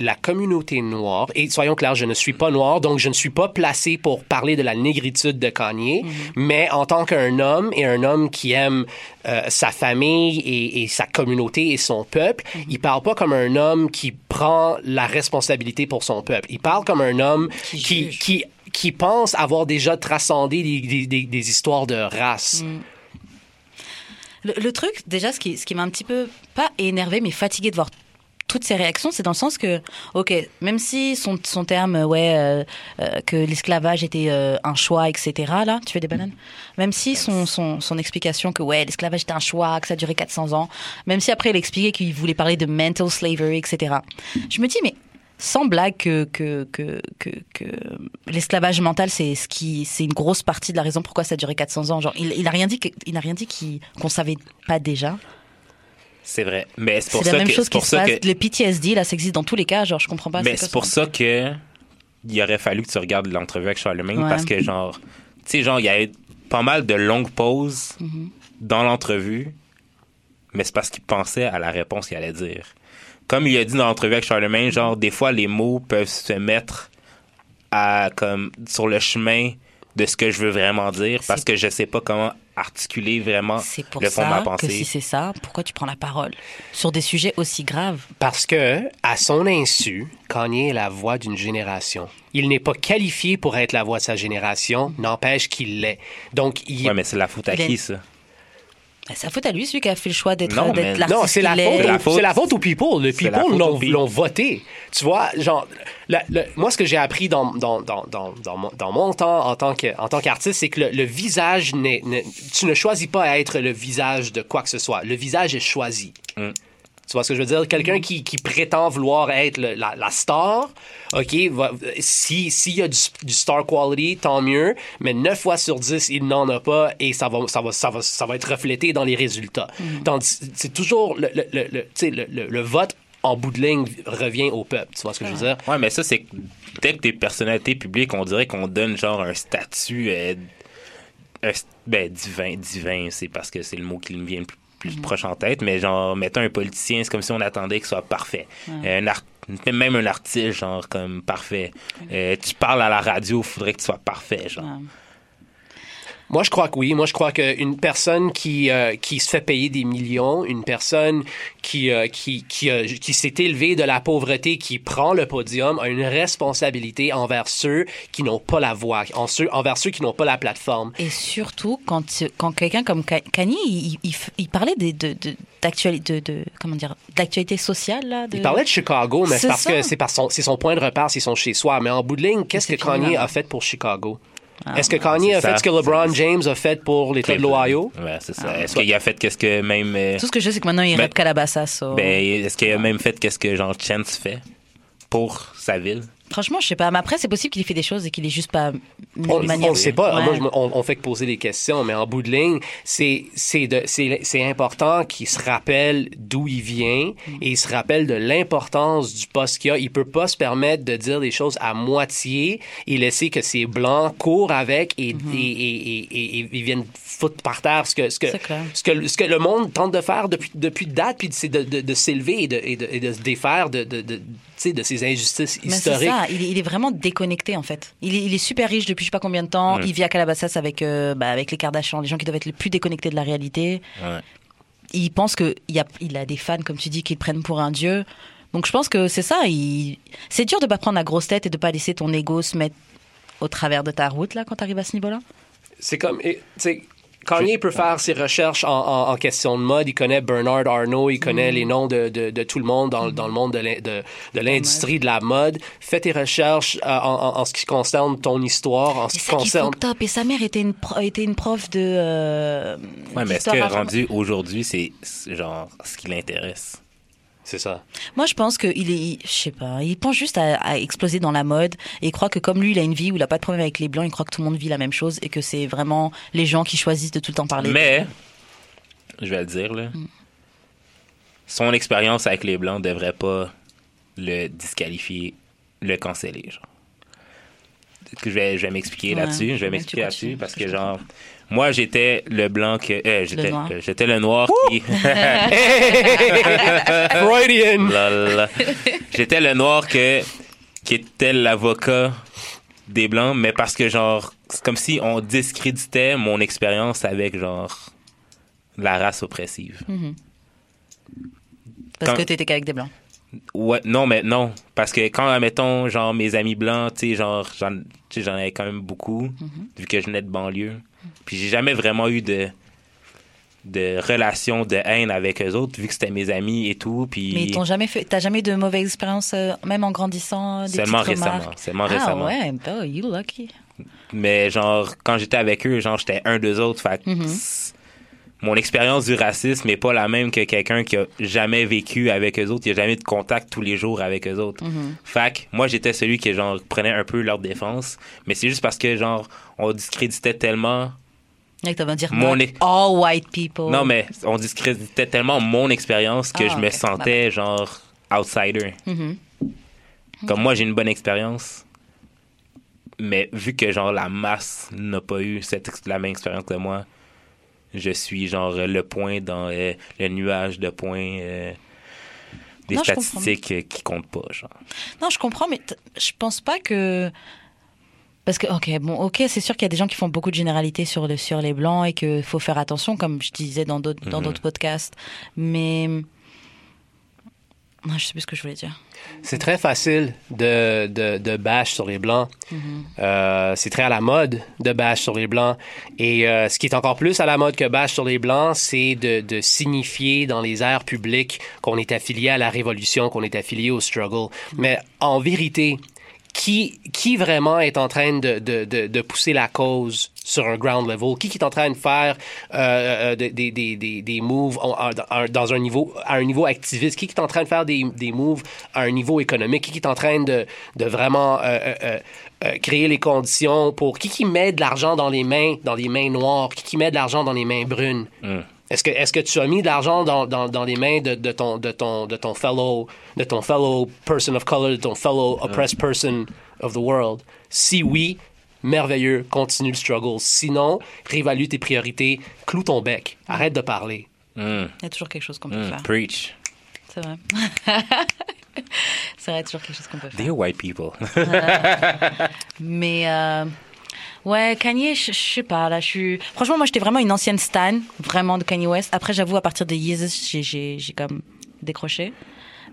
la communauté noire, et soyons clairs, je ne suis pas noir, donc je ne suis pas placé pour parler de la négritude de Kanye, mais en tant qu'un homme et un homme qui aime euh, sa famille et, et sa communauté et son peuple, il parle pas comme un homme qui prend la responsabilité pour son peuple. Il parle comme un homme Qui qui, qui, qui pense avoir déjà transcendé des, des, des- des histoires de race. Le, truc, déjà, ce qui, ce qui m'a un petit peu, pas énervé, mais fatigué de voir toutes ces réactions, c'est dans le sens que, ok, même si son, son terme, euh, ouais, euh, euh, que l'esclavage était un choix, etc., là, tu fais des bananes Même si son, son, son explication que, ouais, l'esclavage était un choix, que ça duré 400 ans, même si après il expliquait qu'il voulait parler de mental slavery, etc., je me dis, mais sans blague que, que, que, que, que l'esclavage mental, c'est ce qui, c'est une grosse partie de la raison pourquoi ça a duré 400 ans. Genre, il, il a rien dit il a rien dit qu'on savait pas déjà. C'est vrai. Mais c'est pour C'est la ça même que, chose qui pour se ça passe. que, Le PTSD, là, ça existe dans tous les cas. Genre, je comprends pas. mais c'est ça pour ça que il aurait fallu que tu regardes l'entrevue avec Charlemagne Ouais. parce que genre, tu sais, genre, il y avait pas mal de longues pauses Mm-hmm. dans l'entrevue, mais c'est parce qu'il pensait à la réponse qu'il allait dire. Comme il a dit dans l'entrevue avec Charlemagne, genre, des fois, les mots peuvent se mettre à, comme, sur le chemin de ce que je veux vraiment dire parce que je sais pas comment articuler vraiment C'est pour le fond de ma ça que pensée. si c'est ça, pourquoi tu prends la parole sur des sujets aussi graves? Parce que, à son insu, Kanye est la voix d'une génération. Il n'est pas qualifié pour être la voix de sa génération, n'empêche qu'il l'est. Donc, il Ouais, mais c'est la faute à Il est- qui, ça? Ben, C'est la faute à lui, celui qui a fait le choix d'être Non, mais- l'artiste Non, c'est la, qu'il faute, est. C'est la aux- faute. c'est la faute aux people. Les C'est la people faute l'ont aux people. l'ont voté. Tu vois, genre, la- le- moi, ce que j'ai appris dans, dans, dans, dans, dans, mon, dans mon temps en tant que- en tant qu'artiste, c'est que le, le visage, n'est, n'est- tu ne choisis pas à être le visage de quoi que ce soit. Le visage est choisi. Mm. Tu vois ce que je veux dire? Quelqu'un qui, qui prétend vouloir être le- la, la star, OK, va- si- s'il y a du, du star quality, tant mieux, mais 9 fois sur 10, il n'en a pas et ça va, ça va, ça va, ça va être reflété dans les résultats. Tandis, c'est toujours le, le, le, le- tu sais, le, le- le vote en bout de ligne revient au peuple. Tu vois ce que je veux dire? Ouais, mais ça, c'est dès que t'es personnalité publique, on dirait qu'on donne genre un statut euh, un ben, divin. Divin, c'est parce que c'est le mot qui me vient le plus, plus proche en tête, mais genre, mettons un politicien, c'est comme si on attendait qu'il soit parfait. Euh, un art- même un artiste, genre, comme parfait. Euh, tu parles à la radio, faudrait que tu sois parfait, genre. Moi, je crois que oui. Moi, je crois qu'une personne qui, euh, qui se fait payer des millions, une personne qui, euh, qui, qui, euh, qui s'est élevée de la pauvreté, qui prend le podium, a une responsabilité envers ceux qui n'ont pas la voix, en ceux, envers ceux qui n'ont pas la plateforme. Et surtout, quand, quand quelqu'un comme Ka- Kanye, il, il, il parlait de, de, de, d'actualité, de, de- comment dire, d'actualité sociale, là. De... Il parlait de Chicago, mais c'est parce ça. que c'est par son, c'est son point de repère, c'est son chez-soi. Mais en bout de ligne, qu'est-ce que Kanye a fait pour Chicago? Ah, Est-ce que Kanye a fait ça. ce que LeBron James a fait pour l'État de l'Ohio? Ouais, c'est ça. Ah, Est-ce qu'il a fait qu'est-ce que même. euh, Tout ce que je sais, c'est que maintenant, il Ben- rappe Calabasas. ben, est-ce qu'il a même fait qu'est-ce que genre Chance fait pour sa ville? Franchement, je sais pas. Mais après, c'est possible qu'il ait fait des choses et qu'il ait juste pas On ne manière. sait pas. Ouais. Moi, je on, on fait que poser des questions, mais en bout de ligne, c'est c'est important qu'il se rappelle d'où il vient et il se rappelle de l'importance du poste qu'il a. Il peut pas se permettre de dire des choses à moitié et laisser que ces blancs courent avec et, et, et, et, et- et ils viennent foutre par terre ce que ce que ce que ce que le monde tente de faire depuis depuis date, puis c'est de, de, de s'élever et de, et, de, et de se défaire de de, de, tu sais, de ces injustices Mais c'est historiques. ça, il est, il est vraiment déconnecté en fait. Il est, il est super riche depuis je sais pas combien de temps. Il vit à Calabasas avec, euh, bah, avec les Kardashians, les gens qui doivent être les plus déconnectés de la réalité. Ouais. Il pense qu'il a, il a des fans, comme tu dis, qui le prennent pour un dieu. Donc je pense que c'est ça. il- C'est dur de pas prendre la grosse tête et de pas laisser ton ego se mettre au travers de ta route là quand tu arrives à ce niveau-là. C'est comme, tu sais, Kanye peut faire ses recherches en, en- en question de mode. Il connaît Bernard Arnault, il Mm. connaît les noms de, de- de tout le monde dans, dans le monde de l'in- de, de l'industrie de la mode. Fais tes recherches euh, en, en- en ce qui concerne ton histoire, en ce qui concerne. fucked up. Et sa mère était une, pro- était une prof de. euh, Ouais, mais est-ce que rendu aujourd'hui, c'est c'est genre ce qui l'intéresse? C'est ça. Moi, je pense qu'il est, je sais pas, il pense juste à, à exploser dans la mode et il croit que comme lui, il a une vie où il a pas de problème avec les blancs, il croit que tout le monde vit la même chose et que c'est vraiment les gens qui choisissent de tout le temps parler. Mais, je vais le dire, là, Mm. son expérience avec les Blancs devrait pas le disqualifier, le canceller, genre. Je vais, m'expliquer là-dessus. Je vais que m'expliquer là-dessus parce que genre, moi, j'étais le blanc que. euh, j'étais, noir. euh, j'étais le noir qui. [laughs] Freudian! J'étais le noir que, qui était l'avocat des blancs, mais parce que genre, c'est comme si on discréditait mon expérience avec genre la race oppressive. Parce quand- que t'étais qu'avec des blancs. Ouais, non, mais non, parce que quand mettons genre mes amis blancs, tu sais, genre j'en, j'en avais quand même beaucoup vu que je venais de banlieue. Puis j'ai jamais vraiment eu de de relation de haine avec eux autres vu que c'était mes amis et tout puis Mais t'ont jamais fait, t'as jamais eu de mauvaise expérience, euh, même en grandissant, des Seulement récemment, remarques? seulement ah récemment. ouais, oh, you lucky. Mais genre, quand j'étais avec eux, genre, j'étais un d'eux autres. Fait c- mon expérience du racisme n'est pas la même que quelqu'un qui a jamais vécu avec eux autres, qui a jamais eu de contact tous les jours avec eux autres. Fait que moi, j'étais celui qui, genre, prenait un peu leur défense. Mais c'est juste parce que, genre, on discréditait tellement. Dire Mon all white people. Non, mais on discréditait tellement mon expérience que. Ah, je me ok. sentais, genre, outsider. Mhm. Comme moi, j'ai une bonne expérience. Mais vu que genre la masse n'a pas eu cette, la même expérience que moi, je suis genre le point dans euh, le nuage de points euh, des Non, statistiques euh, qui comptent pas. Genre. Non, je comprends, mais je pense pas que. Parce que, ok, bon, ok, c'est sûr qu'il y a des gens qui font beaucoup de généralités sur, le, sur les blancs et qu'il faut faire attention, comme je disais dans d'autres Mhm. d'autres podcasts. Mais Je sais plus ce que je voulais dire. C'est très facile de, de, de bash sur les Blancs. Euh, c'est très à la mode de bash sur les Blancs. Et euh, ce qui est encore plus à la mode que bash sur les Blancs, c'est de, de signifier dans les airs publics qu'on est affilié à la Révolution, qu'on est affilié au struggle. Mais en vérité, qui, qui vraiment est en train de, de, de, pousser la cause sur un ground level? Qui, qui est en train de faire euh, euh, des, des, des, des, moves dans un niveau, à un niveau activiste? Qui, qui est en train de faire des, des moves à un niveau économique? Qui, qui est en train de, de vraiment euh, créer les conditions pour... Qui, qui met de l'argent dans les mains, dans les mains noires? Qui, qui met de l'argent dans les mains brunes? Est-ce que, est-ce que tu as mis de l'argent dans, dans, dans les mains de, de, ton, de, ton, de, ton fellow, de ton fellow person of color, de ton fellow oppressed person of the world? Si oui, merveilleux, continue le struggle. Sinon, réévalue tes priorités, cloue ton bec, arrête de parler. Mm, Il y a toujours quelque chose qu'on peut mm, faire. preach. C'est vrai. [laughs] c'est vrai, il y a toujours quelque chose qu'on peut faire. Dear white people. [laughs] Mais euh, ouais, Kanye, je je sais pas là, je suis. Franchement, moi, j'étais vraiment une ancienne stan, vraiment de Kanye West. Après, j'avoue, à partir de Yeezus, j'ai j'ai j'ai comme décroché.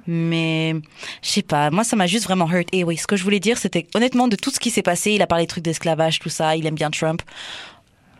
Mais je sais pas, moi ça m'a juste vraiment hurt. Et oui, ce que je voulais dire, c'était honnêtement de tout ce qui s'est passé. Il a parlé de trucs d'esclavage, tout ça. Il aime bien Trump.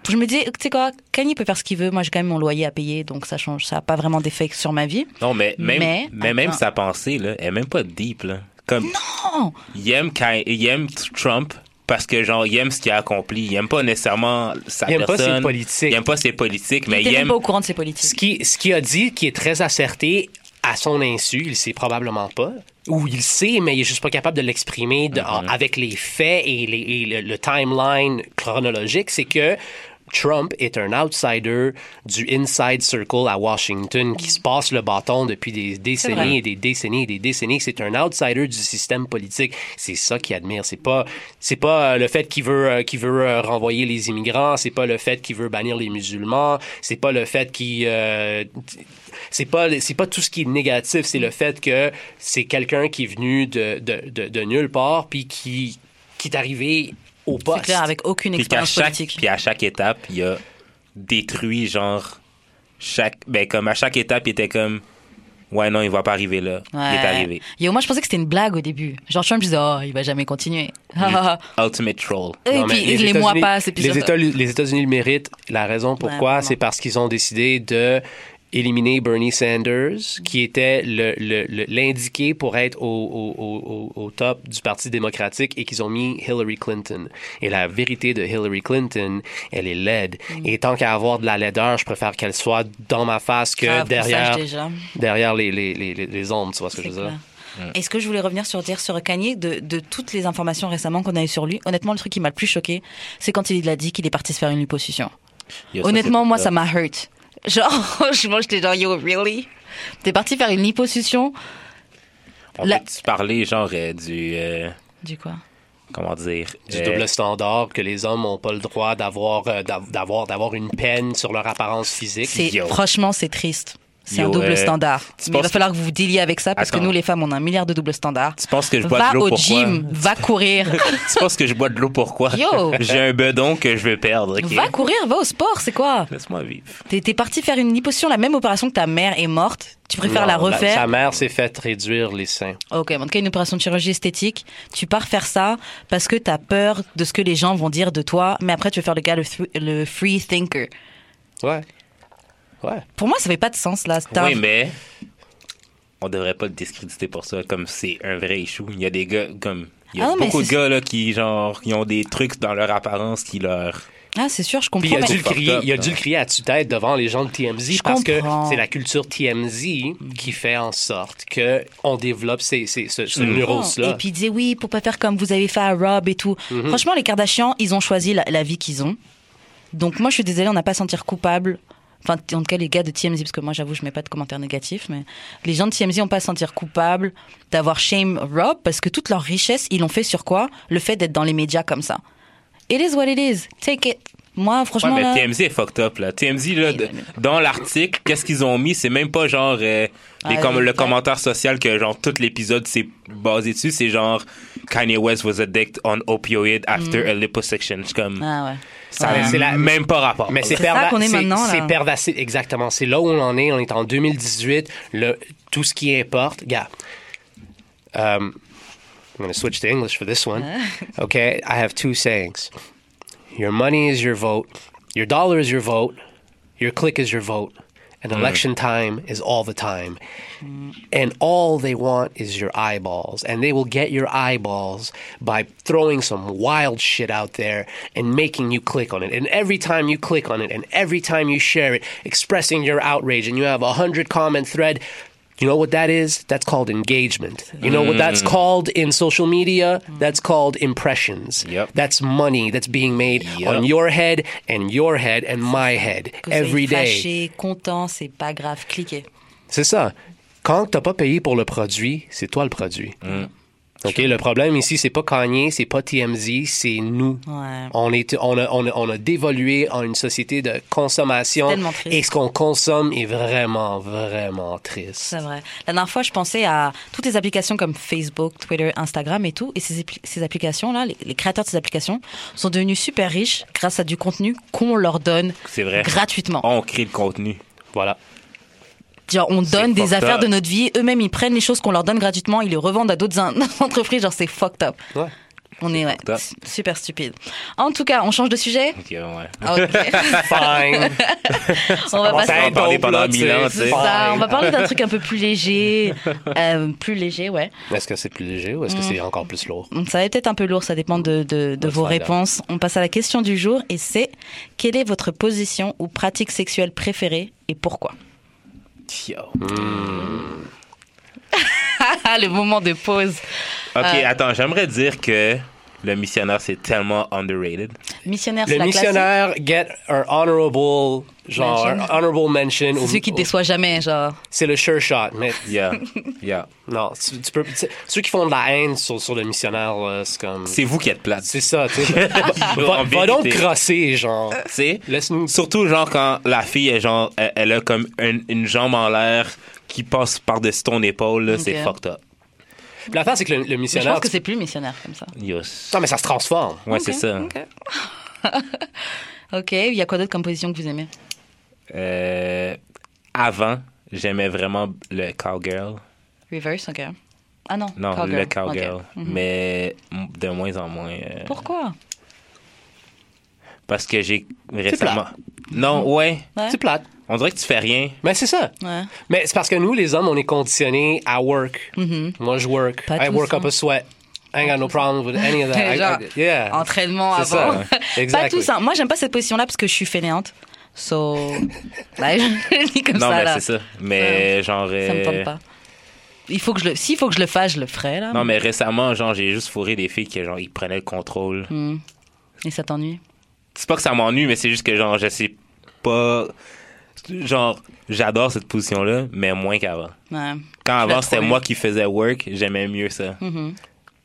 Je me dis, tu sais quoi, Kanye peut faire ce qu'il veut. Moi, j'ai quand même mon loyer à payer, donc ça change, ça a pas vraiment d'effet sur ma vie. Non, mais même, Mais- mais, même sa pensée, là, elle est même pas deep, là. Comme, Non, il aime, il aime Trump parce que, genre, il aime ce qu'il a accompli. Il aime pas nécessairement sa Il aime pas personne. ses politiques. Il aime pas ses politiques, mais il il aime. pas au courant de ses Ce politiques. qui, ce qu'il a dit, qui est très asserté, à son insu, il sait probablement pas, ou il sait, mais il est juste pas capable de l'exprimer en- avec les faits et, les- et le, le timeline chronologique, c'est que Trump est un outsider du inside circle à Washington qui se passe le bâton depuis des décennies et des décennies et des décennies. C'est un outsider du système politique. C'est ça qu'il admire. C'est pas, c'est pas euh, le fait qu'il veut, euh, qu'il veut euh, renvoyer les immigrants. C'est pas le fait qu'il veut bannir les musulmans. C'est pas le fait qu'il, euh, c'est pas, c'est pas tout ce qui est négatif. C'est le fait que c'est quelqu'un qui est venu de, de, de, de nulle part puis qui, qui est arrivé au C'est poste. clair, avec aucune Puis expérience chaque, politique. puis à chaque étape, il a détruit, genre, chaque, ben, comme à chaque étape, il était comme, ouais, non, il va pas arriver là. Il est Ouais. arrivé. Yo, moi, je pensais que c'était une blague au début. Genre, Trump disait, oh, il va jamais continuer. Ultimate troll. Et Non, puis, les, mois États-Unis- passent. Et puis les, États, les États-Unis le méritent. La raison pourquoi, c'est parce qu'ils ont décidé de éliminer Bernie Sanders, qui était le- le- le- l'indiqué pour être au, au- au- top du Parti démocratique et qu'ils ont mis Hillary Clinton. Et la vérité de Hillary Clinton, elle est laide. Mm. Et tant qu'à avoir de la laideur, je préfère qu'elle soit dans ma face que derrière, derrière les, les, les, les- les ondes, tu vois ce que je veux dire? Est-ce que je voulais revenir sur dire sur Kanye de, de toutes les informations récemment qu'on a eues sur lui Honnêtement, le truc qui m'a le plus choqué, c'est quand il a dit qu'il est parti se faire une liposuction. Honnêtement, moi, ça m'a hurt. Genre, franchement, j'étais genre, yo, really? T'es parti faire une liposuction? On La- peut parler, genre, euh, du, euh, Du quoi? comment dire, du euh, double standard que les hommes n'ont pas le droit d'avoir euh, d'av- d'avoir d'avoir une peine sur leur apparence physique? C'est Yo. Franchement, c'est triste. C'est un double euh, standard. Mais il va falloir que vous dealiez avec ça parce Attends. que nous, les femmes, on a un milliard de doubles standards. Tu penses que je bois Va de l'eau au pourquoi? gym, va courir. [laughs] tu penses que je bois de l'eau pourquoi? Yo. J'ai un bedon que je veux perdre? Va courir, va au sport, c'est quoi? Laisse-moi vivre. T'es parti faire une liposuction, la même opération que ta mère est morte. Tu préfères la Non, refaire? Sa mère s'est fait réduire les seins. Ok, en tout cas, une opération de chirurgie esthétique. Tu pars faire ça parce que t'as peur de ce que les gens vont dire de toi, mais après, tu veux faire le gars, le free thinker. Ouais. Ouais. Pour moi, ça fait pas de sens, là. Oui, mais on devrait pas le discréditer pour ça, comme c'est un vrai échou. Il y a des gars, comme, il y a Ah beaucoup de gars, là, qui, genre, qui ont des trucs dans leur apparence qui leur... Ah, c'est sûr, je Puis comprends. il a, mais- dû le crier, il a dû là. le crier à tue-tête devant les gens de TMZ Je parce comprends. que c'est la culture TMZ qui fait en sorte que on développe ces, ces- ce, ce neurose-là. Et puis il disait oui, pour pas faire comme vous avez fait à Rob et tout. Mhm. Franchement, les Kardashians, ils ont choisi la, la vie qu'ils ont. Donc moi, je suis désolée, on n'a pas à se sentir coupable. Enfin, en tout cas, les gars de TMZ, parce que moi, j'avoue, je mets pas de commentaires négatifs, mais les gens de TMZ n'ont pas à se sentir coupables d'avoir shame Rob parce que toute leur richesse, ils l'ont fait sur quoi? Le fait d'être dans les médias comme ça. It is what it is. Take it. Moi, Ouais, franchement, mais là, TMZ est fucked up, là. TMZ, là, de- mais- dans l'article, qu'est-ce qu'ils ont mis? C'est même pas genre euh, les Ah, com- ouais. le commentaire social que, genre, tout l'épisode s'est basé dessus. C'est genre Kanye West was addicted on opioid after a liposuction. Comme... ah ouais. Ça Ouais. n'a C'est la- même pas rapport. Mais c'est est c'est- maintenant, là. C'est pervasif, exactement. C'est là où on en est. On est en 2018. Le, tout ce qui importe. Regarde. Um, I'm going to switch to English for this one. [laughs] Okay, I have two sayings. Your money is your vote. Your dollar is your vote. Your click is your vote. And mm. election time is all the time. And all they want is your eyeballs. And they will get your eyeballs by throwing some wild shit out there and making you click on it. And every time you click on it and every time you share it, expressing your outrage, and you have a hundred comment thread, you know what that is? That's called engagement. You know what that's called in social media? That's called impressions. Yep. That's money that's being made Yep. on your head and your head and my head Que vous every soyez day. Fâché, content, c'est pas grave. Cliquez. C'est ça. Quand t'as pas payé pour le produit, c'est toi le produit. Mm. OK, le problème ici, c'est pas Kanye, c'est pas TMZ, c'est nous. Ouais. On, est, on, a, on, a, on a dévolué en une société de consommation. C'est tellement triste. Et ce qu'on consomme est vraiment, vraiment triste. C'est vrai. La dernière fois, je pensais à toutes les applications comme Facebook, Twitter, Instagram et tout. Et ces, appli- ces applications-là, les, les créateurs de ces applications sont devenus super riches grâce à du contenu qu'on leur donne vrai. gratuitement. On crée le contenu. Voilà. Genre, on donne des affaires up. de notre vie. Eux-mêmes, ils prennent les choses qu'on leur donne gratuitement, ils les revendent à d'autres [laughs] entreprises. Genre, c'est fucked up. Ouais. On est, ouais, super stupide. En tout cas, on change de sujet? Ok, ouais. Ok. [laughs] Fine. [laughs] on va On passer. va en parler pendant mille ans, tu tu sais. sais. C'est ça, on va parler d'un truc un peu plus léger. Euh, plus léger, ouais. Est-ce que c'est plus léger ou est-ce que c'est encore plus lourd? Donc, Ça va être un peu lourd, ça dépend de, de, de Let's vos réponses. On passe à la question du jour et c'est quelle est votre position ou pratique sexuelle préférée et pourquoi? Yo. [laughs] Le moment de pause. Ok, Euh. attends, j'aimerais dire que le missionnaire, c'est tellement underrated. Missionnaire, c'est Le la classique. missionnaire get un honorable, genre, Mention. un honorable mention. C'est celui qui te déçoit jamais, genre. C'est le sure shot, mais [laughs] Yeah, yeah. non, tu, tu peux, ceux qui font de la haine sur, sur le missionnaire, c'est comme... C'est vous qui êtes plate. C'est ça, tu sais. [laughs] va, donc crosser, genre. Tu sais, Laisse-nous... surtout genre quand la fille est genre, elle, elle a comme une, une jambe en l'air qui passe par-dessus ton épaule, là, c'est fucked up. L'affaire, c'est que le, le Mais je missionnaire... pense que c'est plus missionnaire comme ça. Yo. Non, mais ça se transforme. Ouais, c'est ça. Ok. [laughs] Ok, il y a quoi d'autre comme position que vous aimez? Euh, avant, j'aimais vraiment le cowgirl. Reverse, ok. Ah non, Non, cowgirl. le cowgirl. Mhm. Mais de moins en moins. euh, Pourquoi? Parce que j'ai récemment. Non, ouais. Ouais. C'est plate. On dirait que tu fais rien. Mais c'est ça. Ouais. Mais c'est parce que nous, les hommes, on est conditionnés à work. Moi, je work. Pas I work hein. up a sweat. I ain't got no problem with any of that. [laughs] I- Genre, I- yeah. Entraînement avant. ça, [laughs] exactly. Pas tout ça. Moi, j'aime pas cette position-là parce que je suis fainéante. So. [laughs] Bah, je dis comme non, ça, mais là. c'est ça. Mais genre. Ça me euh, tente pas. Il faut que je le, s'il faut que je le fasse, je le ferai, là. Non, mais récemment, genre, j'ai juste fourré des filles qui, genre, ils prenaient le contrôle. Hmm. Et ça t'ennuie? C'est pas que ça m'ennuie, mais c'est juste que, genre, je sais pas. Genre, j'adore cette position-là, mais moins qu'avant. Ouais. Quand avant, c'était moi qui faisais work, j'aimais mieux ça. Mhm.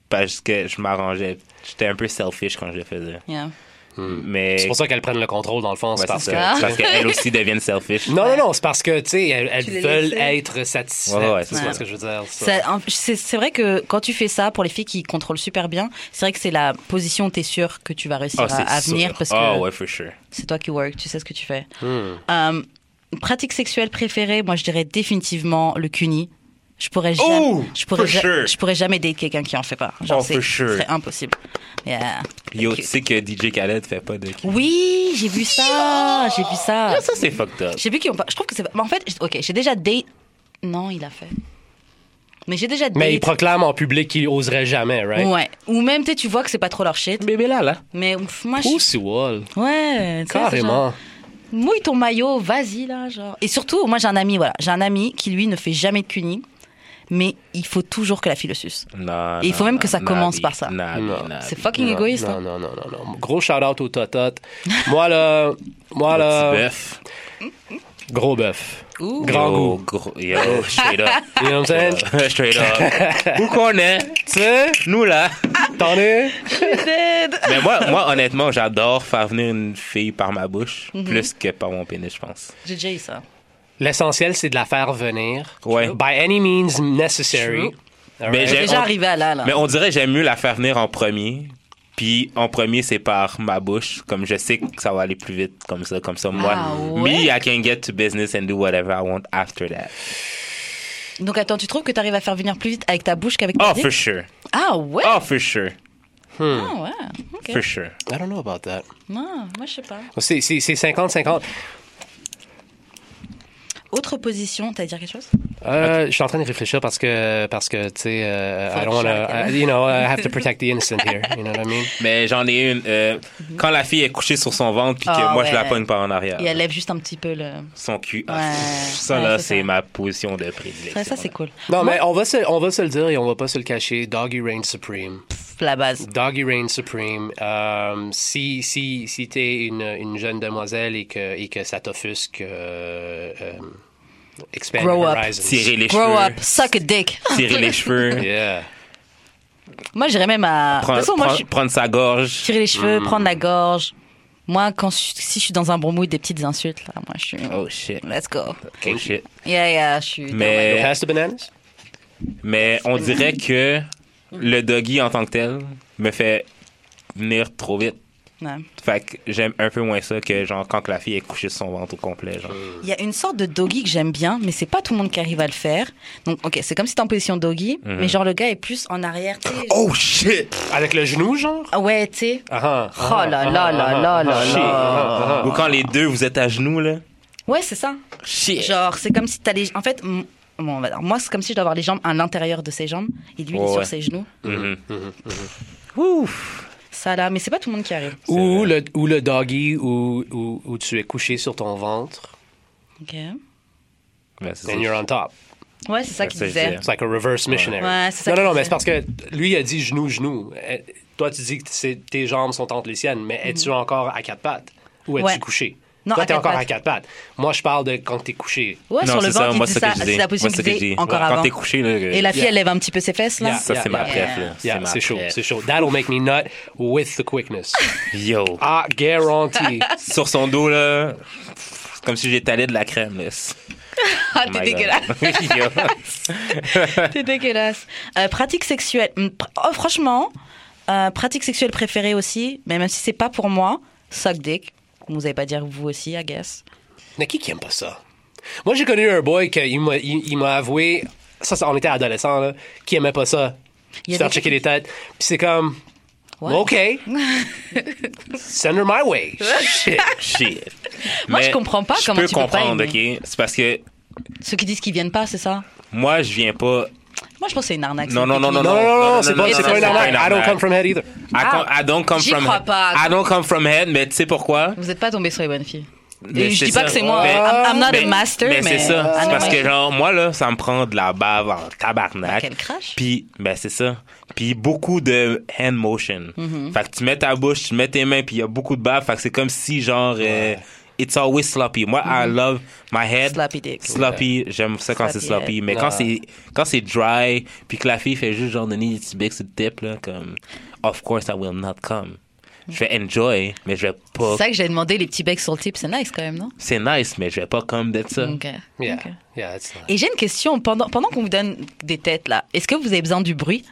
Parce que je m'arrangeais. J'étais un peu selfish quand je le faisais. Yeah. Mais. C'est pour ça qu'elles prennent le contrôle, dans le fond. Ouais, c'est parce ça. Parce qu'elles aussi deviennent selfish. Non, non, non, c'est parce que, tu sais, elles, veulent être satisfaites. Ouais, ouais, c'est ce que je veux dire. vrai que quand tu fais ça pour les filles qui contrôlent super bien, c'est vrai que c'est la position où tu es sûr que tu vas réussir Ah, à, venir parce que Ah, ouais, for sure. c'est toi qui work, tu sais ce que tu fais. Hmm. Euh, pratique sexuelle préférée, moi je dirais définitivement le cuni. Je pourrais jamais, Oh, je pourrais, for ja- sure. je pourrais jamais date quelqu'un qui en fait pas. Genre, Oh, c'est sure. serait impossible. Yeah. Yo, tu sais que DJ Khaled fait pas de. Oui, j'ai vu ça, j'ai vu ça. Ah, ça, c'est fucked up. J'ai vu qu'ils ont pas. Je trouve que c'est. Mais en fait, ok, j'ai déjà date. Non, il a fait. Mais j'ai déjà date. Mais ils proclament en public qu'ils oseraient jamais, right? Ouais. Ou même, tu vois que c'est pas trop leur shit. Bébé là, là. Mais ouf, moi, je. Wall. Ouais, Carrément. Mouille ton maillot, vas-y là, genre. Et surtout, moi j'ai un ami, voilà, j'ai un ami qui lui ne fait jamais de cuni, mais il faut toujours que la fille le suce. Non. Et il faut non, même que ça non, commence par ça. C'est fucking Non, égoïste. Non, hein. non, non, non, non. Gros shout-out au Totot. [laughs] moi, là, moi, Le là, bœuf. gros bœuf. Grand Yo, goût. gros- Yo, straight up. [laughs] You know what I'm saying? [laughs] straight up. Où qu'on est? tu sais, Nous, là. t'en es? Dead. Mais moi, moi, honnêtement, j'adore faire venir une fille par ma bouche Mhm. plus que par mon pénis, je pense. J'ai déjà eu ça. L'essentiel, c'est de la faire venir. Ouais. By any means necessary. Mais right? j'ai- Déjà on- arrivé à là, là. Mais on dirait que j'aime mieux la faire venir en premier, Puis en premier, c'est par ma bouche. Comme je sais que ça va aller plus vite comme ça. Comme ça, moi, Ah ouais? me, I can get to business and do whatever I want after that. Donc attends, tu trouves que tu arrives à faire venir plus vite avec ta bouche qu'avec ta Oh, for sure. Ah ouais? Oh, for sure. Ah ouais. For sure. I don't know about that. Non, moi je sais pas. C'est 50-50. Autre position, t'as à dire quelque chose? Euh, Je suis en train de réfléchir parce que, parce que tu sais, euh, Faut I don't wanna, je I- you know, I have to [laughs] protect the innocent here. You know what I mean? Mais j'en ai une. euh, Quand la fille est couchée sur son ventre, puis que Ah moi, je la ouais. pogne par en arrière. Et elle lève juste un petit peu le. Son cul. Ah, Ouais. Ça, Ouais, là, c'est ça. ma position de prédilection. Ça, ça c'est cool. Non, Moi, mais on va, se, on va se le dire et on va pas se le cacher. Doggy reign supreme. la base. Doggy reign supreme. Euh, si si, si tu es une, une jeune demoiselle et que, et que ça t'offusque, euh, euh, expand Grow up. horizons. Tirer les Grow cheveux. up, suck a dick. [laughs] Tirer les cheveux. Yeah. Moi j'irais même à. De prendre, toute façon, moi je suis. prendre sa gorge. Tirer les cheveux, Mm. prendre la gorge. Moi, quand je- si je suis dans un bon mood, des petites insultes, là, moi je suis. Oh shit. Let's go. Oh shit. Yeah, yeah, je suis. Mais- past the bananas? Mais on dirait que le doggy en tant que tel me fait venir trop vite. Ouais. Fait que j'aime un peu moins ça que genre quand que la fille est couchée sur son ventre au complet. Genre. Il y a une sorte de doggy que j'aime bien, mais c'est pas tout le monde qui arrive à le faire. Donc, ok, c'est comme si t'es en position doggy, mais genre le gars est plus en arrière. Mhm. Oh shit! Avec le genou, genre? Ah ouais, tu sais. Ah, ah, Oh là là là là là. Ou quand les deux vous êtes à genoux là. Ouais, c'est ça. Shit! Genre, c'est comme si t'as les. En fait, bon, moi, c'est comme si je dois avoir les jambes à l'intérieur de ses jambes et lui, il est Ouais, sur ouais. ses genoux. Mhm. Ouf. Ça là, mais c'est pas tout le monde qui arrive. Ou le, ou le doggy où, où, où tu es couché sur ton ventre Ok. Ben, c'est ça. and you're on top. Ouais, c'est ça Ouais, qu'il disait. It's like a reverse missionary. Ouais, c'est ça non, non, non, mais c'est parce que lui, il a dit genou, genou. Euh, Toi, tu dis que c'est- tes jambes sont entre les siennes, mais es-tu encore à quatre pattes? Ou es-tu Mhm. Ouais. couché? Non, Toi, t'es encore à quatre pattes. Moi, je parle de quand t'es couché. Ouais, non, sur le c'est ça, ventre, moi, c'est ça. C'est la position que dis. encore Ouais, Quand avant. t'es couché, là. Et la fille, Yeah. elle lève un petit peu ses fesses, là. Yeah. Ça, c'est ma Yeah. préf, là. Yeah, ma c'est chaud, c'est chaud. That'll make me nut with the quickness. [laughs] Yo! Ah, guarantee. [laughs] Sur son dos, là, c'est comme si j'étalais de la crème, là. [laughs] Ah, Oh t'es dégueulasse. T'es dégueulasse. Euh, pratique sexuelle. Pr- Oh, franchement, euh, pratique sexuelle préférée aussi, mais même si c'est pas pour moi, suck dick. Vous avez pas dire vous aussi, I guess. Mais qui qui aime pas ça? Moi, j'ai connu un boy qui m'a il, il m'a avoué, ça, ça, on était adolescents, là, qui aimait pas ça. Il Se faire checker les têtes. Puis c'est comme, Ouais. OK. [laughs] Send her my way. Shit. Shit. Moi, Mais je comprends pas comment peux tu peux pas comprendre, aimer. OK? C'est parce que Ceux qui disent qu'ils viennent pas, c'est ça? Moi, je viens pas... Moi, je pense que c'est une arnaque. Non, non, non, technique. Non, non, non, non, c'est pas, non, c'est non, pas une arnaque. I don't come from head either. I, Ah, com- I don't come j'y from crois head. pas. I don't come from head, mais tu sais pourquoi? Vous êtes pas tombé sur les bonnes filles. Mais Et je dis pas ça. que c'est moi. Mais- I'm, I'm not mais- a master, mais. mais c'est ça. I C'est parce que, genre, moi, là, ça me prend de la bave en Ah, tabarnak. Quel crash. Puis, ben, c'est ça. Puis, beaucoup de hand motion. Mm-hmm. Fait que tu mets ta bouche, tu mets tes mains, puis il y a beaucoup de bave. Fait que c'est comme si, genre, euh, it's always sloppy. Moi, I love my head. Mm-hmm. Sloppy dick. Sloppy, j'aime ça quand c'est Sloppy. Mais quand c'est quand c'est dry, puis que la fille fait juste genre donner des petits becs sur le tip, là, comme, of course I will not come. Je vais enjoy, mais je vais pas. C'est ça que j'ai demandé les petits becs sur le type, c'est nice quand même, non? C'est nice, mais je vais pas comme d'être ça. Ok. Yeah. Ok. Yeah, it's not. Et j'ai une question. Pendant, pendant qu'on vous donne des têtes, là, est-ce que vous avez besoin du bruit?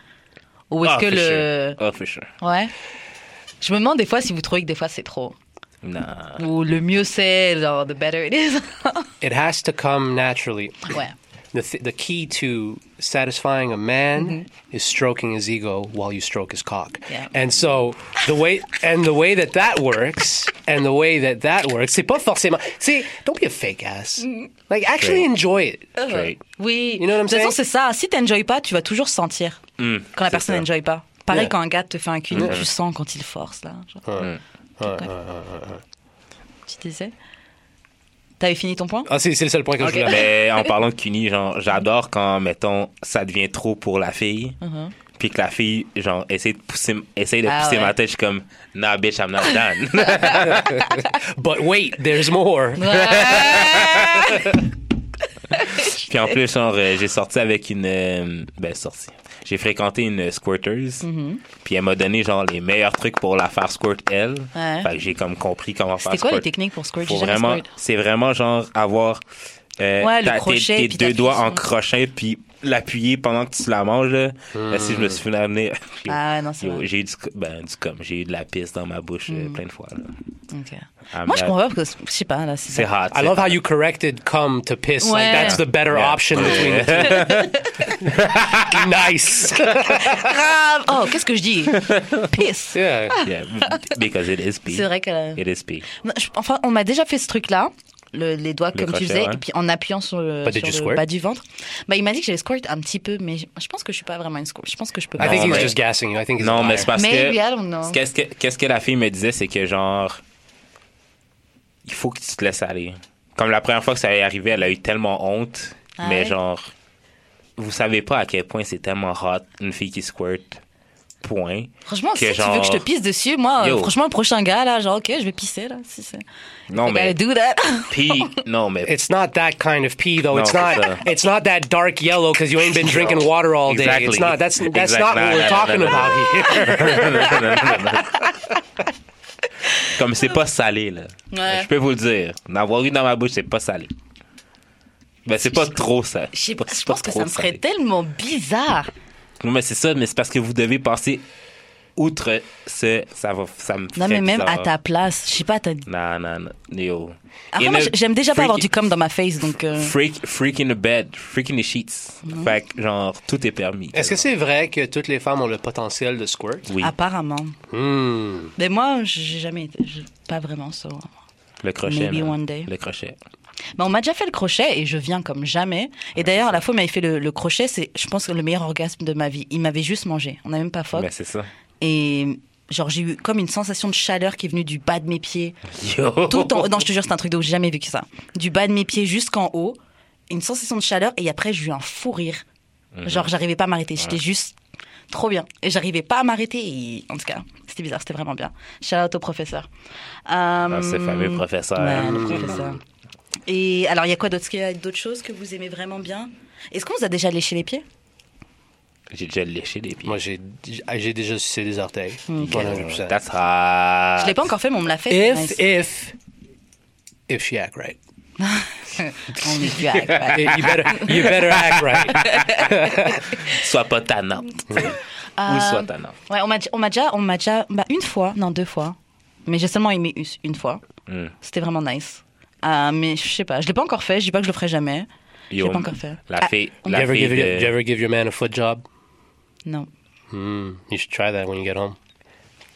Ou est-ce Ah, que for le. sure. Ah, for sure. Ouais. Je me demande des fois si vous trouvez que des fois c'est trop. Nah. Ou le mieux c'est, genre, the better it is. [laughs] It has to come naturally. ouais. The, th- the key to satisfying a man is stroking his ego while you stroke his cock. Yeah. And so the way and the way that that works and the way that that works, c'est pas forcément. See, don't be a fake ass. Like actually Straight. enjoy it. Straight. Oui. You know what I'm de toute façon, saying? c'est ça. Si t'enjoys pas, tu vas toujours sentir Mm, quand la personne n'enjoy pas. Pareil Yeah. quand un gars te fait un cul, Yeah. tu sens quand il force, là. genre. Tu disais? T'avais fini ton point? Ah, c'est c'est le seul point que je voulais. Mais en parlant de Cuny, genre, j'adore quand, mettons, ça devient trop pour la fille. Mhm. Puis que la fille, genre, essaie de pousser, essaie de Ah pousser ouais. ma tête. Je suis comme, nah, bitch, I'm not done. [laughs] But wait, there's more. [laughs] Puis en plus, genre, euh, j'ai sorti avec une. euh, ben, sorti. J'ai fréquenté une squirteuse. Mhm. Puis elle m'a donné, genre, les meilleurs trucs pour la faire squirt, elle. Ouais. Fait que j'ai comme compris comment faire C'était quoi les techniques pour squirt? Faut J'ai jamais vraiment, squirt. c'est vraiment, genre, avoir. euh, Ouais, le ta- tes- deux doigts en crochet, puis l'appuyer pendant que tu la manges, là. Là, si je me suis fait amener. [laughs] Ah ouais, non, c'est vrai. J'ai eu du, ben, du com. J'ai eu de la pisse dans ma bouche euh, plein de fois. là. Ok. Ah, Moi, je comprends pas parce que, je sais pas, là, c'est hot. I love how you corrected cum to piss. Like Ouais. that's the better Yeah. option between the two. [laughs] nice. [laughs] Grave Oh, qu'est-ce que je dis? Piss yeah. Yeah, because it is pee. C'est vrai que. It is pee. Enfin, on m'a déjà fait ce truc-là. Le- les doigts Le comme tu faisais, ouais. et puis en appuyant sur le, But sur bas du ventre. Bah, il m'a dit que j'avais squirt un petit peu, mais je, je pense que je suis pas vraiment une squirt. Je pense que je peux pas. I think Non, he's mais- just gassing you. I think Non, a mais c'est parce Maybe, que. I don't know. Qu'est-ce que, qu'est-ce que la fille me disait, c'est que genre. Il faut que tu te laisses aller. Comme la première fois que ça est arrivé, elle a eu tellement honte. Ah mais ouais? genre. Vous savez pas à quel point c'est tellement hot, une fille qui squirt. Point. Franchement, que si tu veux genre- que je te pisse dessus, moi, euh, Yo. franchement, le prochain gars, là, genre, ok, je vais pisser, là. Si. Non, mais. do that. [laughs] Puis, non, mais. It's not that kind of pee, though. No, it's not. ça. It's not that dark yellow because you ain't been drinking water all day. Exactly. It's not. That's that's Exact- not no, what we're talking about here. Comme c'est pas salé, là. Ouais. Je peux vous le dire. D'avoir eu dans ma bouche, c'est pas salé. Ben, c'est pas trop salé. Je sais pas, je pense que ça me ferait salé. tellement bizarre. Non, mais c'est ça, mais c'est parce que vous devez passer outre ce. Ça va. Ça me Non, fait mais même à ta place, je sais pas, t'as... Non, non, non. Yo. Après, In moi, a j'aime déjà pas avoir du com dans ma face, donc... euh, Freak, freak in the bed, freak in the sheets. Mhm. Fait que, genre, tout est permis. Est-ce que c'est vrai que toutes les femmes ont le potentiel de squirt? Oui, Apparemment. Hmm. Mais moi, j'ai jamais été... j'ai- Pas vraiment ça. le crochet. Maybe one day. Le crochet. Bah, on m'a déjà fait le crochet et je viens comme jamais. Et d'ailleurs, à la fois, il m'avait fait le, le crochet, c'est, je pense, le meilleur orgasme de ma vie. Il m'avait juste mangé. On n'a même pas fuck. Ben, c'est ça. Et genre, j'ai eu comme une sensation de chaleur qui est venue du bas de mes pieds. Yo. Tout en... Non, je te jure, c'est un truc de. J'ai jamais vécu ça. Du bas de mes pieds jusqu'en haut. Une sensation de chaleur. Et après, j'ai eu un fou rire. Mhm. Genre, j'arrivais pas à m'arrêter. J'étais juste trop bien. Et j'arrivais pas à m'arrêter. Et... En tout cas, c'était bizarre. C'était vraiment bien. Shout out au professeur. Ah, ce fameux professeur. Ouais, le professeur. Et alors, il y a quoi d'autre? Est-ce qu'il y a d'autres choses que vous aimez vraiment bien? Est-ce qu'on vous a déjà léché les pieds? J'ai déjà léché les pieds. Moi, j'ai j'ai déjà sucé des orteils. Ok. 100%. That's hot. Je l'ai pas encore fait, mais on me l'a fait. If nice. if if she act right. [laughs] On est bien, ouais. you better you better act right. [laughs] Sois pas tannante. Ou Euh, sois tannante. Ouais, on m'a on m'a déjà, on m'a déjà, bah, une fois, non deux fois, mais j'ai seulement aimé une, une fois. Mm. C'était vraiment nice. Euh, mais je sais pas, je l'ai pas encore fait. Je dis pas que je le ferai jamais. Je Yo, l'ai pas encore fait. La Ah, fille, You la ever fille give de- you ever give your man a foot job? Non, Hmm. You should try that when you get home.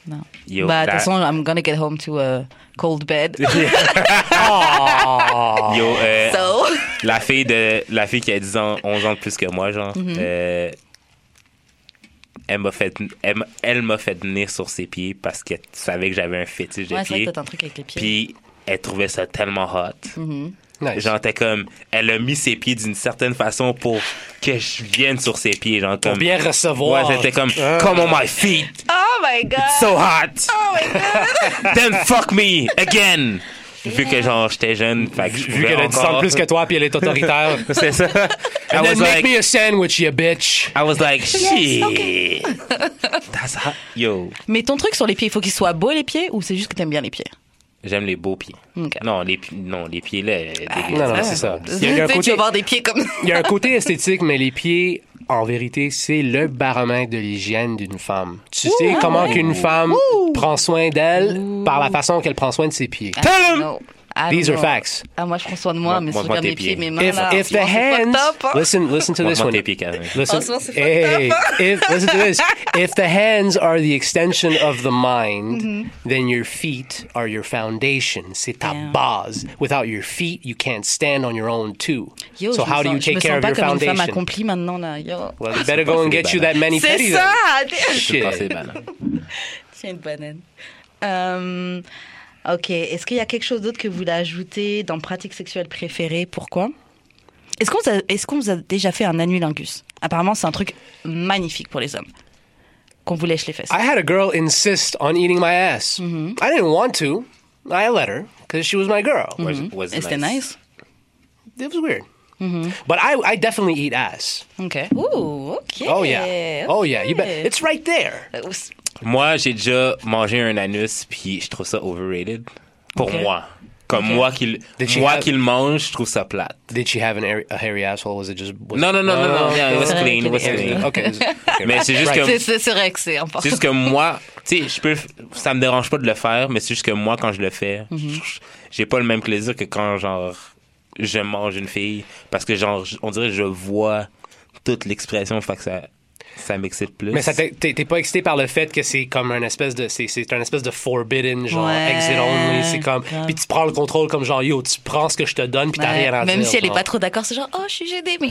non. Yo, bah de toute façon, I'm gonna get home to a cold bed. [laughs] Yo, [laughs] euh, so. la fille de la fille qui a 10 ans, 11 ans de plus que moi, genre, Mhm. euh, elle m'a fait, elle, m'a- elle fait venir sur ses pieds parce qu'elle savait que j'avais un fétiche de Ouais, pieds. t'as un truc avec les pieds. Puis elle trouvait ça tellement hot. Nice. Genre, t'es comme, elle a mis ses pieds d'une certaine façon pour que je vienne sur ses pieds, genre Pour comme. bien recevoir. Ouais, c'était comme, Ah. come on my feet, Oh my god. so hot, Oh my god. [laughs] then fuck me again. Vu que genre j'étais jeune, fait que je Vu qu'elle a 10 ans encore- plus que toi puis elle est autoritaire. [laughs] c'est ça. I And was then make like, me a sandwich, you bitch. I was like, shit. okay. [laughs] That's hot. Yo, Mais ton truc sur les pieds, il faut qu'ils soient beaux les pieds ou c'est juste que t'aimes bien les pieds? J'aime les beaux pieds. Non, les non, les pieds là. les- Non, non, c'est ça. Il y a- un Tu tu côté- voir des pieds comme. Il y a un [laughs] côté esthétique, mais les pieds, en vérité, c'est le baromètre de l'hygiène d'une femme. Tu sais comment qu'une femme prend soin d'elle par la façon qu'elle prend soin de ses pieds. Tell him. These are facts. Ah, moi, je prends soin de moi, Moi- mais moi, si moi, regarde tes mes pieds, pieds. mes mains, If, là, if the franchement, c'est fucked hands, up, hein. [laughs] listen, listen to this Montre one. tes pieds, Kevin. Listen, En ce moment, c'est hey, if, listen to this. [laughs] If the hands are the extension of the mind, then your feet are your foundation. C'est ta Yeah. base. Without your feet, you can't stand on your own too. Yo, so je me how do sens- you je me sens pas comme une femme foundation? accomplie maintenant, là. Yo. Well, you better go and get you that mani C'est petty ça! [laughs] then. Shit. Ah, c'est banal. Tiens, une banane. Euh, ok, est-ce qu'il y a quelque chose d'autre que vous voulez ajouter dans pratique sexuelle préférée? Pourquoi? Est-ce qu'on vous, a- est-ce qu'on vous a déjà fait un annulingus Apparemment, c'est un truc magnifique pour les hommes. Qu'on vous lèche les fesses. I had a girl insist on eating my ass. Mm-hmm. I didn't want to. I let her because she was my girl. Was, was Et c'était nice? It was weird. Mm-hmm. But I, I definitely eat ass. Ok. Ouh, ok. Oh yeah. Oh yeah. You bet. It's right there. Euh, Moi, j'ai déjà mangé un anus, puis je trouve ça overrated. Pour moi. Comme moi qui, le- Did she moi have- qui le mange, je trouve ça plate. Did she have an hairy, a hairy asshole? Was it just was Non, non, non, non, non, yeah, it was clean, it was clean. Okay. okay. [laughs] Mais c'est juste Right. que C'est- vrai que c'est important. C'est juste que moi, tu sais, je peux, ça me dérange pas de le faire, mais c'est juste que moi, quand je le fais, Mhm. je- j'ai pas le même plaisir que quand, genre, je mange une fille. Parce que, genre, on dirait que je vois toute l'expression, fait que ça, ça m'excite plus. Mais ça t'es- pas excité par le fait que c'est comme un espèce de c'est c'est un espèce de forbidden genre Ouais, exit only c'est comme puis tu prends le contrôle comme genre yo tu prends ce que je te donne puis t'as Ouais, rien à dire Même si elle est genre. pas trop d'accord, c'est genre, oh, je suis gênée, mais.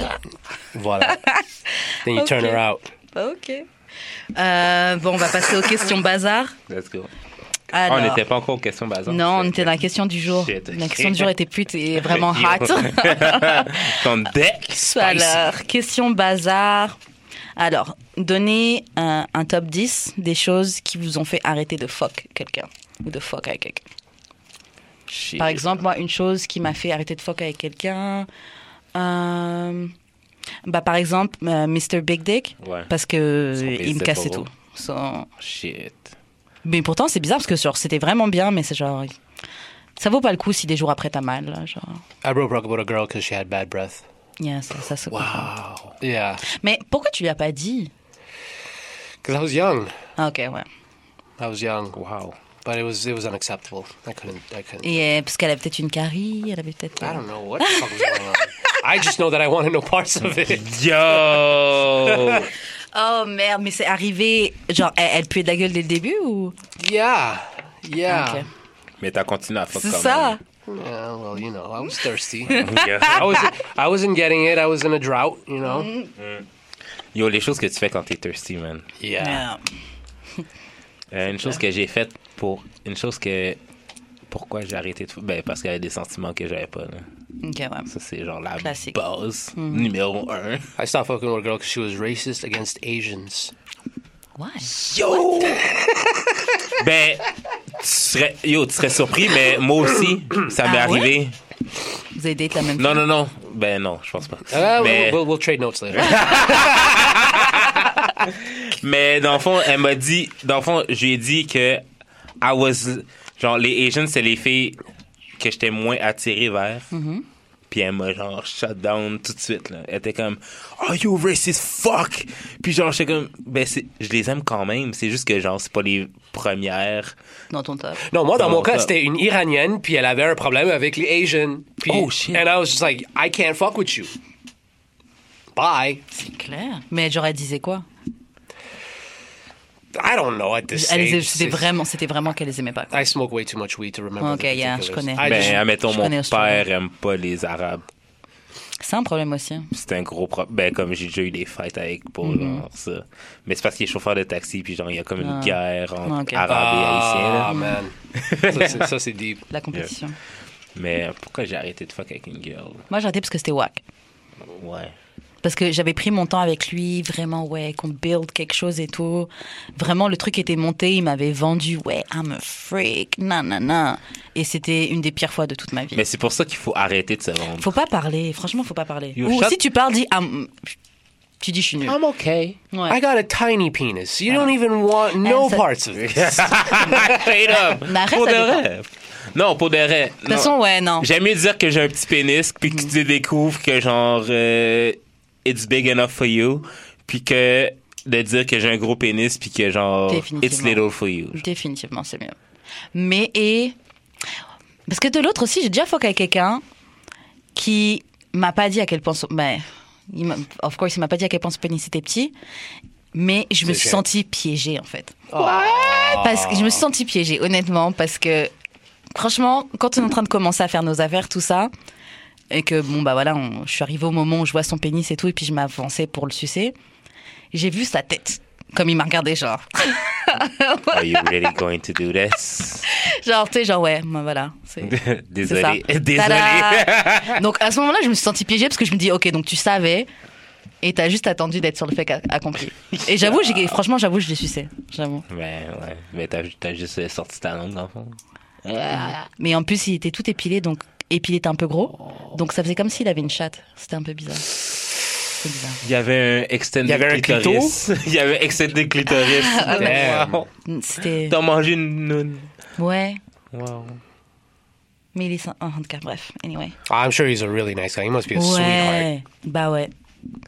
voilà [laughs] then you turn Ok. her out Ok. Euh, bon, on va passer aux questions bazar. Let's go. Ah, Alors, on n'était pas encore aux questions bazar. non, on était dans la question du jour. Shit. La question du jour était pute et vraiment [laughs] hot. [laughs] Ton deck? Alors, question bazar. Alors, donnez un, un top 10 des choses qui vous ont fait arrêter de fuck quelqu'un ou de fuck avec quelqu'un. Shit. Par exemple, moi, une chose qui m'a fait arrêter de fuck avec quelqu'un, euh, bah, par exemple, euh, Mr. Big Dick, Ouais. parce que il me cassait tout. Shit. Mais pourtant, c'est bizarre parce que genre, c'était vraiment bien, mais c'est genre. Ça vaut pas le coup si des jours après t'as mal. Genre. I broke about a girl because she had bad breath Yeah, ça, ça se comprend. yeah Mais pourquoi tu lui as pas dit? Because I was young Ah, Ok, ouais. I was young Wow. but it was it was unacceptable I couldn't I couldn't Et euh, parce qu'elle avait peut-être une carie, elle avait peut-être. I don't know what the fuck was going on I just know that I want to know parts of it Yo! [laughs] Oh merde, mais c'est arrivé. Genre, elle, elle puait de la gueule dès le début ou? Yeah yeah Ok. Mais t'as continué à fuck C'est quand ça. Yeah, well, you know, I was thirsty. [laughs] même. [laughs] I was I wasn't getting it. I was in a drought, you know? Yo, les choses que tu fais quand t'es thirsty, man. Yeah. Yeah. Euh, une chose que j'ai faite pour. Une chose que. Pourquoi j'ai arrêté de. Ben, parce qu'il y avait des sentiments que j'avais pas, là. Ok, ouais. Ça, c'est genre la Classique. base numéro un. I stopped fucking with a girl because she was racist against Asians. Yo! ben, tu serais, yo, tu serais surpris, mais moi aussi, ça m'est Ah ouais? arrivé. Vous avez date la même Non, non, non. Ben, non, je pense pas. Uh, mais, we'll, we'll, we'll trade notes later. [laughs] mais dans le fond, elle m'a dit, dans le fond, je lui ai dit que I was, genre, les Asians, c'est les filles que j'étais moins attiré vers. Puis elle m'a genre shut down tout de suite là. Elle était comme Oh you racist? Fuck. Puis genre j'étais comme ben je les aime quand même, c'est juste que genre c'est pas les premières. dans ton top. non, moi, dans Dans mon cas, c'était une Iranienne, puis elle avait un problème avec les Asians. Puis, Oh, shit. And I was just like, I can't fuck with you. Bye. C'est clair. Mais genre, elle disait quoi? I don't know at this Elle les- stage. C'était vraiment, c'était vraiment qu'elle les aimait pas. quoi. I smoke way too much weed to remember. Ok, the yeah, je connais. I Ben just- admettons mon connais père aime pas les arabes. C'est un problème aussi. hein. C'est un gros problème. Ben comme j'ai déjà eu des fights avec pour Mhm. genre ça. Mais c'est parce qu'il est chauffeur de taxi puis genre il y a comme une Ah. guerre entre Ok. arabes et haïtiens là. Ah, man. ça, c'est- ça, c'est deep. La compétition. Mais pourquoi j'ai arrêté de fuck avec une girl? Moi, j'ai arrêté parce que c'était whack. Ouais. Parce que j'avais pris mon temps avec lui, vraiment, ouais, qu'on build quelque chose et tout. Vraiment, le truc était monté, il m'avait vendu, ouais, I'm a freak, nanana. Et c'était une des pires fois de toute ma vie. Mais c'est pour ça qu'il faut arrêter de se vendre. Faut pas parler, franchement, faut pas parler. You Ou shut- si tu parles, dis, I'm- tu dis, je suis nul. I'm okay. Ouais. I got a tiny penis. You don't even want no ça- parts of it. [laughs] Straight [laughs] up. Pour de. Non, pour de vrai. De toute façon, ouais, non. J'aime mieux dire que j'ai un petit pénis, puis que tu découvres que genre euh, it's big enough for you, puis que de dire que j'ai un gros pénis, puis que genre it's little for you. Définitivement, c'est mieux. Mais et parce que de l'autre aussi, j'ai déjà fuck avec quelqu'un qui m'a pas dit à quel point son... ben, il of course, il m'a pas dit à quel point son pénis était petit, mais je me suis sentie piégée en fait. Parce que je me suis sentie piégée, honnêtement, parce que franchement, quand on est en train de commencer à faire nos affaires, tout ça, et que bon bah voilà, on- je suis arrivée au moment où je vois son pénis et tout, et puis je m'avançais pour le sucer, j'ai vu sa tête. Comme il m'a regardé, genre. [laughs] Are you really going to do this? Genre, tu sais, genre, ouais, ben voilà. [laughs] Désolé. Désolé. [laughs] Donc à ce moment-là, je me suis sentie piégée parce que je me dis, ok, donc tu savais et t'as juste attendu d'être sur le fait accompli. Et j'avoue, franchement, j'avoue, je l'ai sucé. J'avoue. Ben ouais. Mais t'as juste sorti ta langue fond. Mais en plus, il était tout épilé, donc épilé était un peu gros. Donc ça faisait comme s'il avait une chatte. C'était un peu bizarre. C'est bizarre. Il y avait un extended Il y avait un clitoris. [laughs] Il y avait un extended clitoris. [laughs] Wow. C'était. T'as mangé une noune. Ouais. Wow. Mais il est... oh, en tout cas, bref, anyway. I'm sure he's a really nice guy. He must be a sweetheart. Ouais, bah ouais.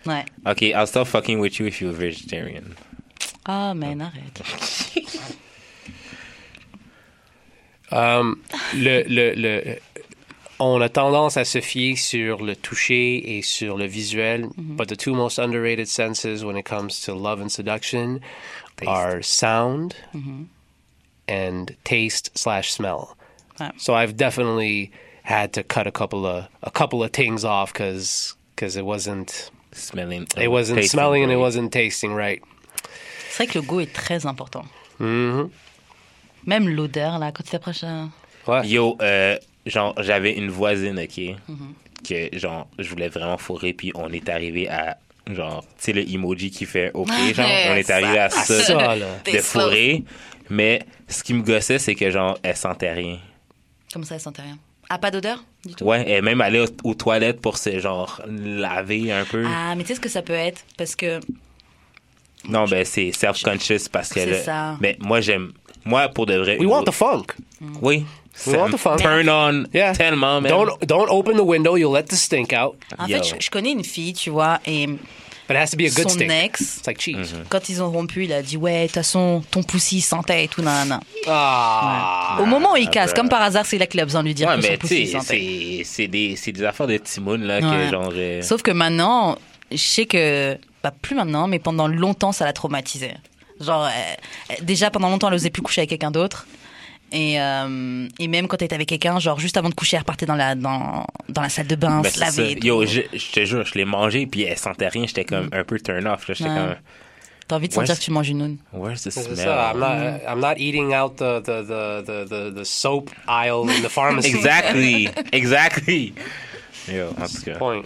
Ouais. Ok, I'll stop fucking with you if you're vegetarian. Ah, man, arrête. Um, le, le, le, on a tendance à se fier sur le toucher et sur le visuel, but the two most underrated senses when it comes to love and seduction are sound and taste slash smell. So I've definitely had to cut a couple of a couple of things off because it wasn't Smelling. it wasn't tasting smelling and it wasn't tasting right. C'est vrai que le goût est très important. Mhm. Même l'odeur, là, quand tu t'approches. Ouais. Yo, euh, genre, j'avais une voisine, ok, Mhm. que, genre, je voulais vraiment fourrer, puis on est arrivé à, genre, tu sais, le emoji qui fait OK, genre, Ouais, on est arrivé à ça. ça, là. de fourrer, mais ce qui me gossait, c'est que, genre, elle sentait rien. Comme ça, elle sentait rien? Ah, pas d'odeur du tout? Ouais, elle est même allée aux, aux toilettes pour se, genre, laver un peu. Ah, mais tu sais ce que ça peut être? Parce que. Non, ben, c'est self-conscious parce que, C'est ça. mais moi, j'aime, moi, pour de vrai, We want the funk. oui, fun. turn on Yeah. tellement, man. Don't don't open the window. You'll let the stink out. En Yo. fait, je, je connais une fille, tu vois, et But it has to be a good son stink. ex, It's like cheese. Mm-hmm. quand ils ont rompu, il a dit Ouais, de toute façon, ton poussi sentait et tout, nanana. Ah. Au moment où il casse, comme par hasard, c'est là qu'il a besoin de lui dire Ouais, que son mais tu poussi sais, sentait. c'est- c'est des, c'est des affaires de Timoun, là, que Ouais. genre. euh, Sauf que maintenant, je sais que, bah, plus maintenant, mais pendant longtemps, ça l'a traumatisé. Genre, euh, euh, déjà pendant longtemps, elle osait plus coucher avec quelqu'un d'autre. Et, euh, et même quand elle était avec quelqu'un, genre juste avant de coucher, elle repartait dans la, dans, dans la salle de bain, ben, se laver. Yo, je, je te jure, je l'ai mangé, puis elle sentait rien. J'étais comme un peu turn off. J'étais Ouais. comme, T'as envie de sentir que tu manges une noune. where's the smell? ça. I'm not. I'm not eating out the the, the, the, the, the soap aisle in the pharmacy. Exactly. [laughs] exactly. Yo, en tout cas. Point.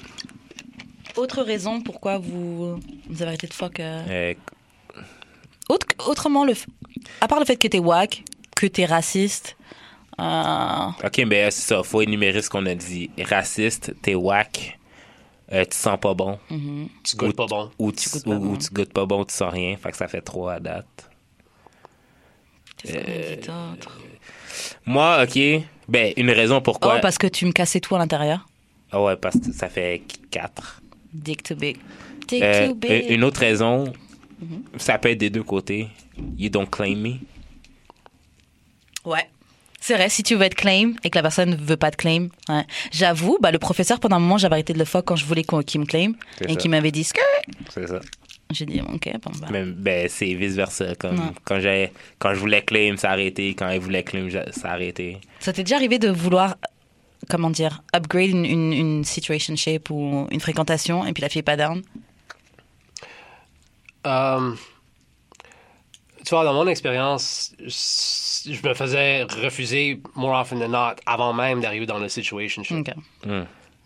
Autre raison pourquoi vous, vous avez arrêté de fuck euh, Euh, autre, Autrement, le, f- à part le fait que t'es wack, que t'es raciste, euh, ok, ben c'est ça. Faut énumérer ce qu'on a dit. Raciste, t'es whack, euh, tu sens pas bon. Tu goûtes pas bon. Ou tu, goûtes pas ou- bon. ou tu goûtes pas bon, tu sens rien. Fait que ça fait trois à date. qu'est-ce qu'on a dit d'autre? Moi, ok. Ben, une raison pourquoi. Oh, parce que tu me cassais tout à l'intérieur. Ah ouais, parce que ça fait quatre. Dick too big. Dick Euh, too big. une autre raison, ça peut être des deux côtés. You don't claim me. Ouais. C'est vrai, si tu veux être claim et que la personne ne veut pas te claim. ouais. J'avoue, bah, le professeur, pendant un moment, j'avais arrêté de le fuck quand je voulais qu'on- qu'il me claim et qu'il m'avait dit Skirt. C'est ça. J'ai dit, ok, bon, bah. Mais ben, c'est vice versa. Comme Ouais. quand, quand je voulais claim, ça a arrêté. Quand il voulait claim, ça a arrêté. Ça t'est déjà arrivé de vouloir, comment dire, upgrade une, une, une situationship ou une fréquentation et puis la fille est pas down? Um, tu vois, dans mon expérience, je me faisais refuser more often than not avant même d'arriver dans le situation. Ok.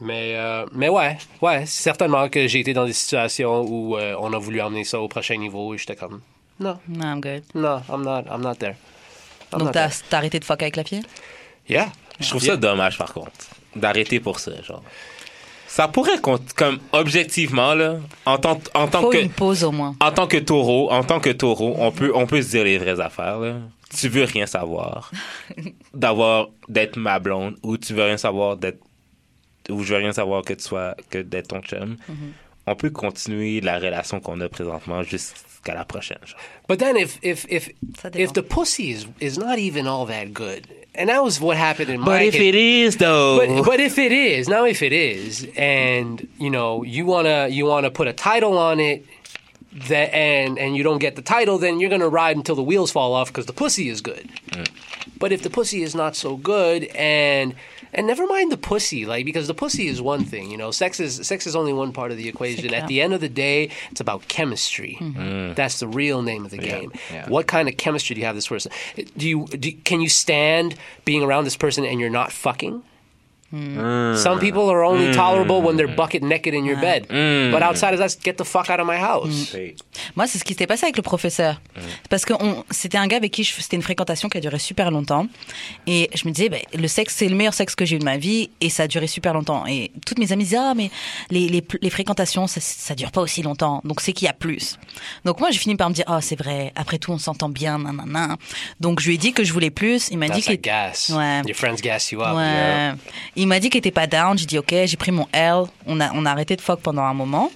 Mais, euh, mais ouais, ouais, certainement que j'ai été dans des situations où euh, on a voulu emmener ça au prochain niveau et j'étais comme, non, No, I'm good. non, I'm not, I'm not there. I'm Donc t'as arrêté de fuck avec la fille? Yeah. Je trouve ça dommage, par contre, d'arrêter pour ça. Genre. Ça pourrait, comme objectivement, là, en tant, en tant Faut que. une pause au moins. En tant que taureau, en tant que taureau, on peut, on peut se dire les vraies affaires. Là. Tu veux rien savoir [laughs] d'avoir d'être ma blonde ou tu veux rien savoir d'être ou je veux rien savoir que tu sois que d'être ton chum. On peut continuer la relation qu'on a présentement jusqu'à la prochaine. genre. But then if if if if the pussy is is not even all that good, and that was what happened in my. But if case. it is though, But, but if it is now, if it is, and you know you wanna you wanna put a title on it, that and and you don't get the title, then you're gonna ride until the wheels fall off because the pussy is good. Mm. But if the pussy is not so good, and and never mind the pussy, like because the pussy is one thing, you know, sex is sex is only one part of the equation. At the end of the day, it's about chemistry. Mm-hmm. Mm. That's the real name of the game. yeah. What kind of chemistry do you have this person? Do you do, can you stand being around this person and you're not fucking? Some people are only tolerable when they're bucket naked in your bed. But outside of that, get the fuck out of my house. Moi, c'est ce qui s'était passé avec le professeur. Parce que c'était un gars avec qui c'était une fréquentation qui a duré super longtemps. Et je me disais, ben, le sexe, c'est le meilleur sexe que j'ai eu de ma vie. Et ça a duré super longtemps. Et toutes mes amies disaient, ah, mais les, les, les fréquentations, ça, ça dure pas aussi longtemps. Donc c'est qu'il y a plus. Donc moi, j'ai fini par me dire, ah, c'est vrai. Après tout, on s'entend bien, nanana. Donc je lui ai dit que je voulais plus. Il m'a dit like gas. Ouais. Your friends gas you up. Ouais. Il m'a dit qu'il était pas down. J'ai dit ok, j'ai pris mon L. On a, on a arrêté de fuck pendant un moment.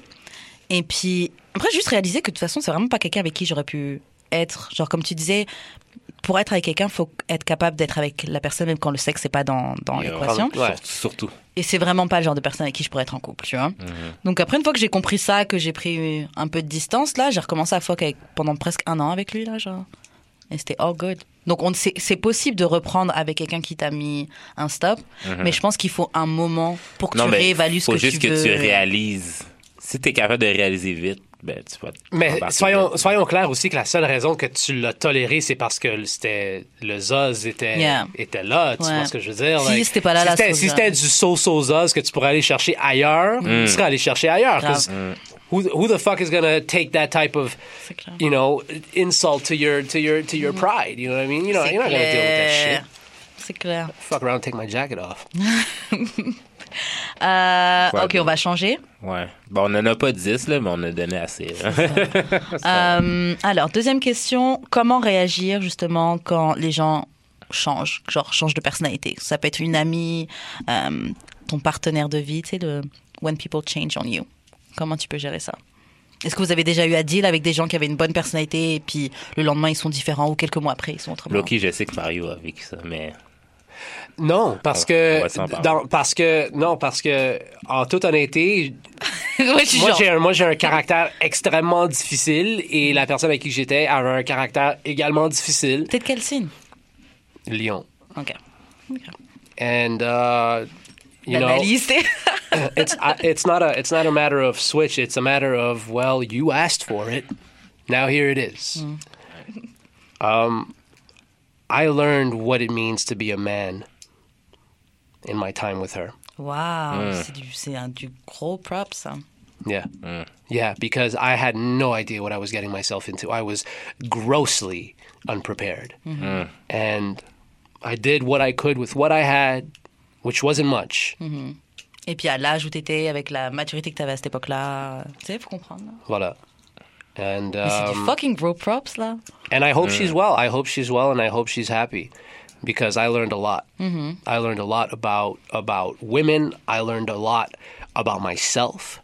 Et puis après, j'ai juste réalisé que de toute façon, c'est vraiment pas quelqu'un avec qui j'aurais pu être. Genre comme tu disais, pour être avec quelqu'un, faut être capable d'être avec la personne même quand le sexe n'est pas dans, dans Et, l'équation. Ouais. Surtout. Et c'est vraiment pas le genre de personne avec qui je pourrais être en couple, tu vois. Donc après, une fois que j'ai compris ça, que j'ai pris un peu de distance, là, j'ai recommencé à fuck avec, pendant presque un an avec lui, là, genre. Et c'était all good. Donc on c'est possible de reprendre avec quelqu'un qui t'a mis un stop, mais je pense qu'il faut un moment pour que tu réévalues ce faut que juste tu que veux. tu réalises. Si t'es capable de réaliser vite, ben tu vas. Mais soyons, clairs aussi que la seule raison que tu l'as toléré, c'est parce que c'était le Zaz était, Yeah. était là. Tu Ouais. vois ce que je veux dire? Si c'était pas là, si la c'était, si du so-so Zaz que tu pourrais aller chercher ailleurs, tu serais allé chercher ailleurs. Who, who the fuck is gonna take that type of, you know, insult to your to your to your pride? You know what I mean? You know, C'est you're not gonna deal with that clair. shit. C'est clair. Fuck around, and take my jacket off. [laughs] Euh, Quoi, ok, on va changer. Ouais. Bon, on en a pas 10, là, mais on a donné assez. [laughs] Euh, alors, deuxième question, comment réagir justement quand les gens changent, genre changent de personnalité? Ça peut être une amie, euh, ton partenaire de vie, tu sais, le when people change on you. Comment tu peux gérer ça? Est-ce que vous avez déjà eu à deal avec des gens qui avaient une bonne personnalité et puis le lendemain ils sont différents ou quelques mois après ils sont autrement? Loki, je sais que Mario a vécu ça, mais. Non, parce On- que, on dans, parce que, non, parce que, en toute honnêteté, [laughs] Moi, j'ai un, moi, j'ai un caractère extrêmement difficile et la personne avec qui j'étais avait un caractère également difficile. T'es de quel signe? Lion. Ok. And, uh, you know, [laughs] it's, I- it's, not a, it's not a matter of switch. It's a matter of, well, you asked for it. Now here it is. Um, I learned what it means to be a man in my time with her. Waouh, c'est du, c'est un, du gros prop ça. Yeah. Mm. Yeah, because I had no idea what I was getting myself into. I was grossly unprepared. Mm. And I did what I could with what I had, which wasn't much. Et puis à l'âge où t'étais, avec la maturité que t'avais à cette époque-là, tu sais, faut comprendre. là. Voilà. And Mais c'est du um, fucking gros props là. and I hope she's well. I hope she's well and I hope she's happy because I learned a lot. I learned a lot about about women. I learned a lot about myself.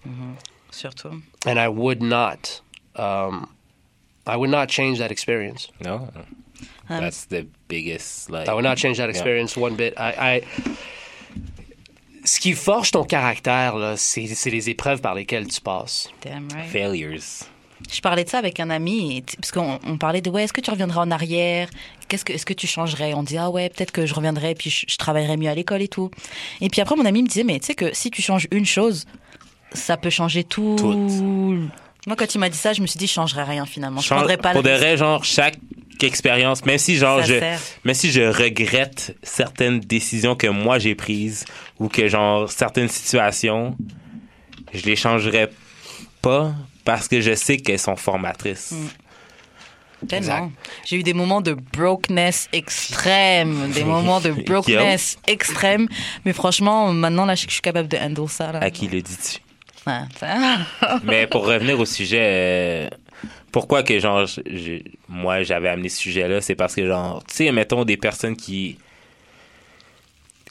Surtout. And I would not um, I would not change that experience. No. Um, That's the biggest, like. I would not change that experience one bit. I, I- Ce qui forge ton caractère, là, c'est c'est les épreuves par lesquelles tu passes. Damn right. Failures. Je parlais de ça avec un ami, parce qu'on on parlait de ouais, est-ce que tu reviendrais en arrière? Qu'est-ce que est-ce que tu changerais? On dit ah ouais, peut-être que je reviendrais, puis je, je travaillerais mieux à l'école et tout. Et puis après mon ami me disait mais tu sais que si tu changes une chose, ça peut changer tout. Tout. Moi quand il m'a dit ça, je me suis dit je changerais rien finalement. Je Change- prendrais pas pour le de vrai, genre, chaque expérience, même si, genre, Ça je, sert. même si je regrette certaines décisions que moi j'ai prises ou que, genre, certaines situations, je les changerais pas parce que je sais qu'elles sont formatrices. Mm. Tellement. J'ai eu des moments de brokenness extrême, des moments de [laughs] brokenness extrême. Mais franchement, maintenant, là, je je suis capable de handle ça. Là. À qui le dis-tu? [laughs] Mais pour revenir au sujet, euh, pourquoi que genre je- je- moi j'avais amené ce sujet-là, c'est parce que genre tu sais mettons des personnes qui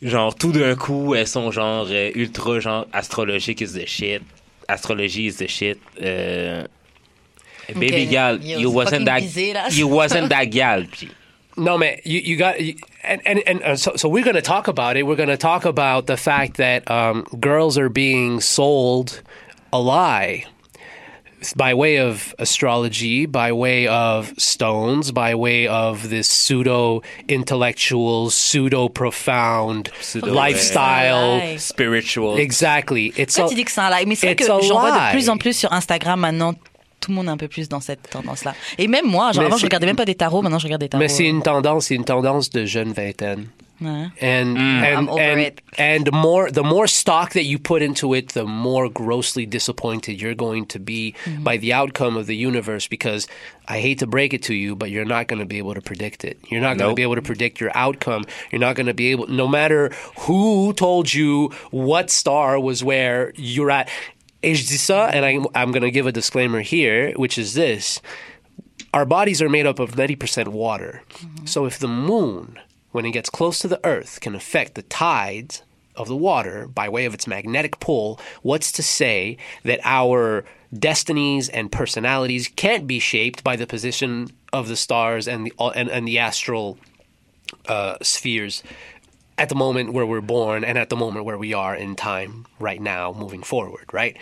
genre tout d'un coup elles sont genre euh, ultra genre astrologiques is the shit, astrologie is the shit. Euh, Baby gal, Yo, you wasn't that là. you wasn't that gal. Puis, No, man, you, you got, you, and, and, and uh, so, so we're going to talk about it. We're going to talk about the fact that um, girls are being sold a lie by way of astrology, by way of stones, by way of this pseudo intellectual, pseudo profound Pseudo- lifestyle. Spiritual. Exactly. It's Toi, a, tu dis que c'est un lie. Mais c'est que a j'en vois de plus en plus sur Instagram maintenant. Tout le monde est un peu plus dans cette tendance-là. Et même moi, genre Mais avant, je regardais même pas des tarots, maintenant je regarde des tarots. mais c'est une tendance, c'est une tendance de jeune vingtaine. Ouais. and Mm. and I'm over and, it. and more the more stock that you put into it the more grossly disappointed you're going to be Mm-hmm. by the outcome of the universe because i hate to break it to you but you're not going to be able to predict it you're not going to Nope. be able to predict your outcome you're not going to be able no matter who told you what star was where you're at et je dis ça and I, i'm going to give a disclaimer here which is this our bodies are made up of 90% water. So if the moon, when it gets close to the earth, can affect the tides of the water by way of its magnetic pull, what's to say that our destinies and personalities can't be shaped by the position of the stars and the and, and the astral uh, spheres at the moment where we're born and at the moment where we are in time right now moving forward, right?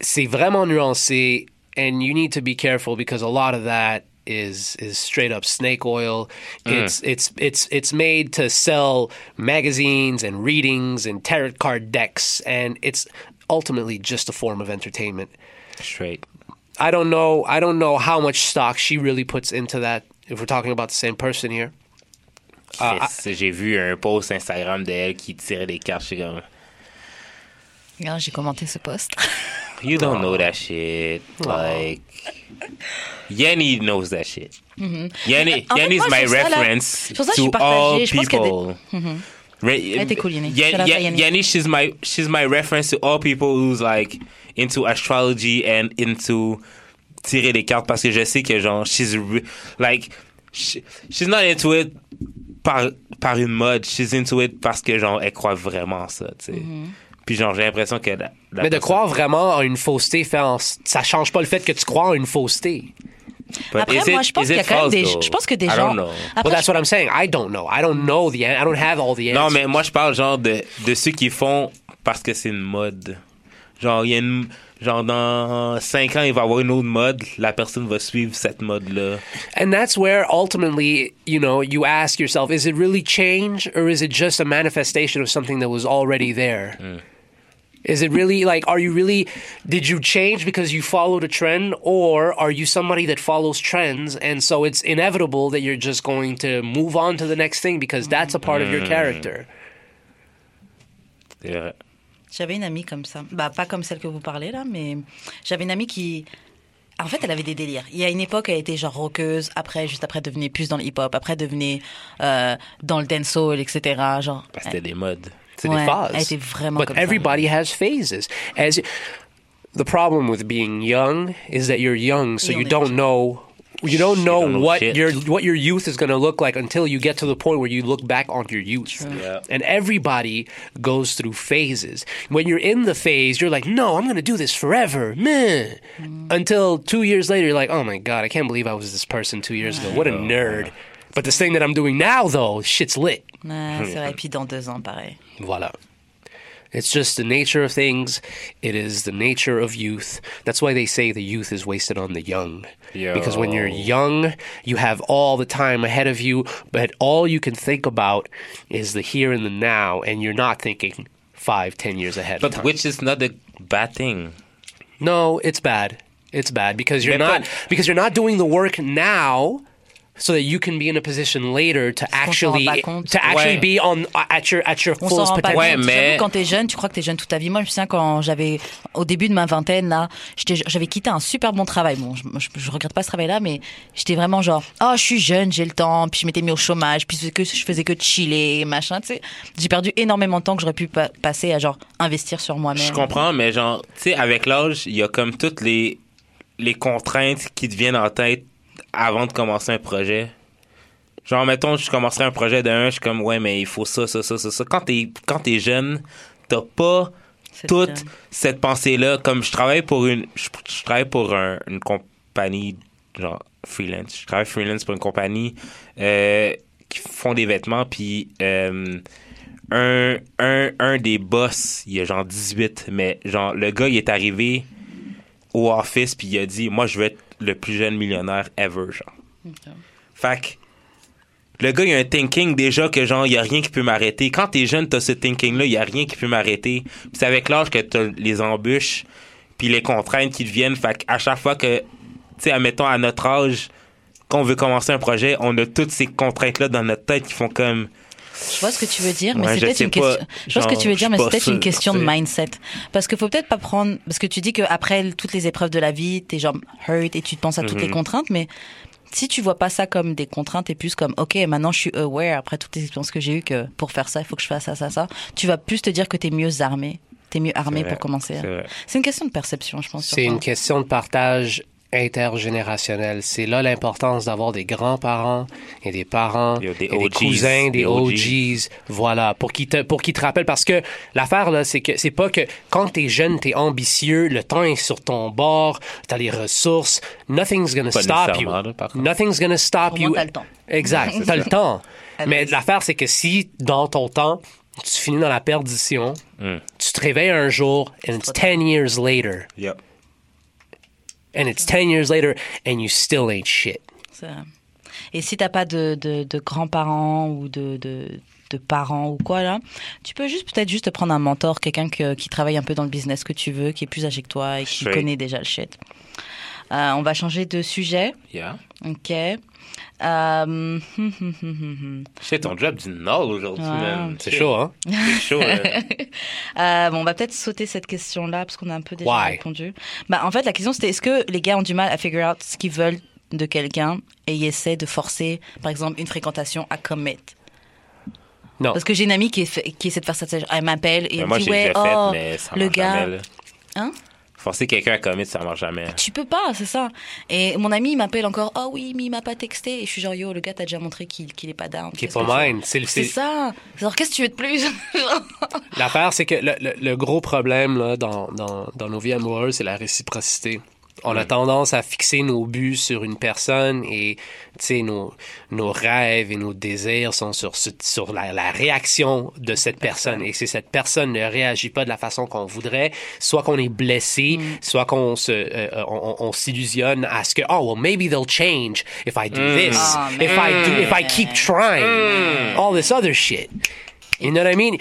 c'est vraiment nuancé and you need to be careful because a lot of that is is straight up snake oil it's it's it's it's made to sell magazines and readings and tarot card decks and it's ultimately just a form of entertainment Straight. i don't know i don't know how much stock she really puts into that if we're talking about the same person here Ah, Chris, J'ai vu un post Instagram d'elle qui tirait des cartes. Je suis comme, Regarde, j'ai commenté ce post. [laughs] you don't know that shit. Like, Yanni knows that shit. Yanni, En fait, Yanni's moi, my sur ça, là, reference sur ça, je to all Je pense qu'il y a des- people. Re- Elle était cool, Yanni. Ya- Shout out Ya- à Yanni. Yanni, she's my she's my reference to all people who's like into astrology and into tirer des cartes parce que je sais que genre she's re- like she, she's not into it par par une mode, she's into it parce que genre elle croit vraiment en ça, tu sais. Mm-hmm. Puis genre j'ai l'impression que la, la mais de personne- croire vraiment en une fausseté fait en- ça change pas le fait que tu crois en une fausseté But Après, it- moi, je pense qu'il y a it quand même des. though? Je pense que des I gens. don't know. well Après, that's what i'm saying i don't know i don't know the i don't have all the answers Non, mais moi, je parle genre de, de ceux qui font parce que c'est une mode. Genre, il y a une. Genre, dans 5 ans, il va y avoir une autre mode. La personne va suivre cette mode-là. And that's where ultimately, you know, you ask yourself, is it really change or is it just a manifestation of something that was already there? Is it really like, are you really, did you change because you followed a trend or are you somebody that follows trends and so it's inevitable that you're just going to move on to the next thing because that's a part of your mm. character? Yeah. vrai. J'avais une amie comme ça. Bah, pas comme celle que vous parlez là, mais j'avais une amie qui. En fait, elle avait des délires. Il y a une époque, elle était genre rockeuse. Après, juste après, elle devenait plus dans le hip-hop. Après, elle devenait euh, dans le dancehall, etc. Genre. Parce que c'était des modes. C'est Ouais, des phases. elle était vraiment But comme ça. everybody has phases. As the problem with being young is that you're young, so Et you don't know you don't know don't know what shit. your what your youth is going to look like until you get to the point where you look back on your youth. Yeah. And everybody goes through phases. When you're in the phase, you're like, "No, I'm going to do this forever." Meh. Mm. Until 2 years later, you're like, "Oh my god, I can't believe I was this person 2 years ago. What a nerd." But this thing that I'm doing now though, shit's lit. Ouais, hmm. c'est vrai. Et puis dans deux ans, pareil. Voila. It's just the nature of things. It is the nature of youth. That's why they say the youth is wasted on the young. Because when you're young, you have all the time ahead of you, but all you can think about is the here and the now, and you're not thinking five, ten years ahead. of But time. which is not a bad thing. no, it's bad. It's bad because you're Mais not pas- because you're not doing the work now. So that you can be in a position later to actually to actually Ouais. be on at your at your On pas potential. Ouais, mais- Quand t'es jeune, tu crois que t'es jeune toute ta vie. Moi, je me souviens quand j'avais, au début de ma vingtaine, là, j'avais quitté un super bon travail. Bon, je, je, je regrette pas ce travail-là, mais j'étais vraiment genre, oh, je suis jeune, j'ai le temps, puis je m'étais mis au chômage, puis que je faisais que chiller, machin, tu sais. J'ai perdu énormément de temps que j'aurais pu pa- passer à genre investir sur moi-même. Je comprends, mais genre, tu sais, avec l'âge, il y a comme toutes les, les contraintes qui te viennent en tête avant de commencer un projet. Genre, mettons, je commencerai un projet d'un, je suis comme, ouais, mais il faut ça, ça, ça, ça, ça. Quand t'es, quand jeune, t'as pas toute cette pensée-là. Comme je travaille pour une, je, je travaille pour un- une compagnie, genre, freelance. Je travaille freelance pour une compagnie, euh, qui font des vêtements, puis, euh, un, un, un des boss, il a genre 18, mais genre, le gars, il est arrivé au office, puis il a dit, moi, je veux être le plus jeune millionnaire ever, genre. Fait que, le gars, il a un thinking déjà que genre, il y a rien qui peut m'arrêter. Quand t'es jeune, t'as ce thinking-là, il y a rien qui peut m'arrêter. Puis c'est avec l'âge que t'as les embûches, puis les contraintes qui te viennent. Fait qu'à chaque fois que, tu sais, admettons, à notre âge, quand on veut commencer un projet, on a toutes ces contraintes-là dans notre tête qui font comme, Je vois ce que tu veux dire, mais Ouais, c'est peut-être une question. Je vois ce que tu veux dire, mais c'est peut-être une question de tu mindset. Parce qu'il faut peut-être pas prendre. Parce que tu dis qu'après toutes les épreuves de la vie, t'es genre hurt et tu te penses à toutes Mhm. les contraintes, mais si tu vois pas ça comme des contraintes et plus comme ok maintenant je suis aware après toutes les expériences que j'ai eues que pour faire ça il faut que je fasse ça ça ça tu vas plus te dire que t'es mieux armé t'es mieux armé vrai, pour commencer c'est une question de perception je pense C'est une question de partage intergénérationnel. C'est là l'importance d'avoir des grands-parents et des parents, Yo, des et des cousins, des des OGs, voilà, pour qu'ils te, pour qu'ils te rappellent. Parce que l'affaire là, c'est que c'est pas que quand t'es jeune, t'es ambitieux, le temps est sur ton bord, t'as les ressources, nothing's gonna Pas stop you. là. Nothing's gonna stop you. moins, t'as le temps. Exact, [laughs] t'as le temps. Mais l'affaire, c'est que si dans ton temps, tu finis dans la perdition, Mm. tu te réveilles un jour, and it's 10 years later. Yep. And it's 10 years later and you still ain't shit. Et si t'as pas de, de, de grands-parents ou de, de, de parents ou quoi là, tu peux juste peut-être juste te prendre un mentor, quelqu'un que- qui travaille un peu dans le business que tu veux, qui est plus âgé que toi et qui Straight. connaît déjà le shit. Euh, on va changer de sujet, Yeah. ok. Euh. [laughs] Shit, ton job du Nord aujourd'hui, Ouais. man. C'est chaud, hein? C'est [laughs] chaud, là. Euh, bon, on va peut-être sauter cette question-là parce qu'on a un peu déjà Why? répondu. Bah, en fait, la question c'était est-ce que les gars ont du mal à figure out ce qu'ils veulent de quelqu'un et ils essaient de forcer, par exemple, une fréquentation à commit? Non. Parce que j'ai une amie qui, est fait- qui essaie de faire ça. Elle m'appelle et Mais elle me dit ouais, fait, oh, mais ça le gars, jamais. Hein? Forcer quelqu'un à commit, ça marche jamais. tu peux pas, c'est ça. Et mon ami il m'appelle encore, oh oui, mais il m'a pas texté. Et je suis genre yo, le gars t'a déjà montré qu'il qu'il est pas down. Qui est pas mine. C'est, C'est c'est, ça. Genre qu'est-ce que tu veux de plus? [laughs] L'affaire, c'est que le, le- le gros problème là, dans, dans, dans nos vies amoureuses, c'est la réciprocité. On a tendance à fixer nos buts sur une personne et tu sais, nos, nos rêves et nos désirs sont sur, sur la, la réaction de cette personne. Et si cette personne ne réagit pas de la façon qu'on voudrait, soit qu'on est blessé, soit qu'on se, euh, on, on- on s'illusionne à ce que, oh, well, maybe they'll change if I do this, Ah, if I do, if I keep trying, all this other shit. You know what I mean?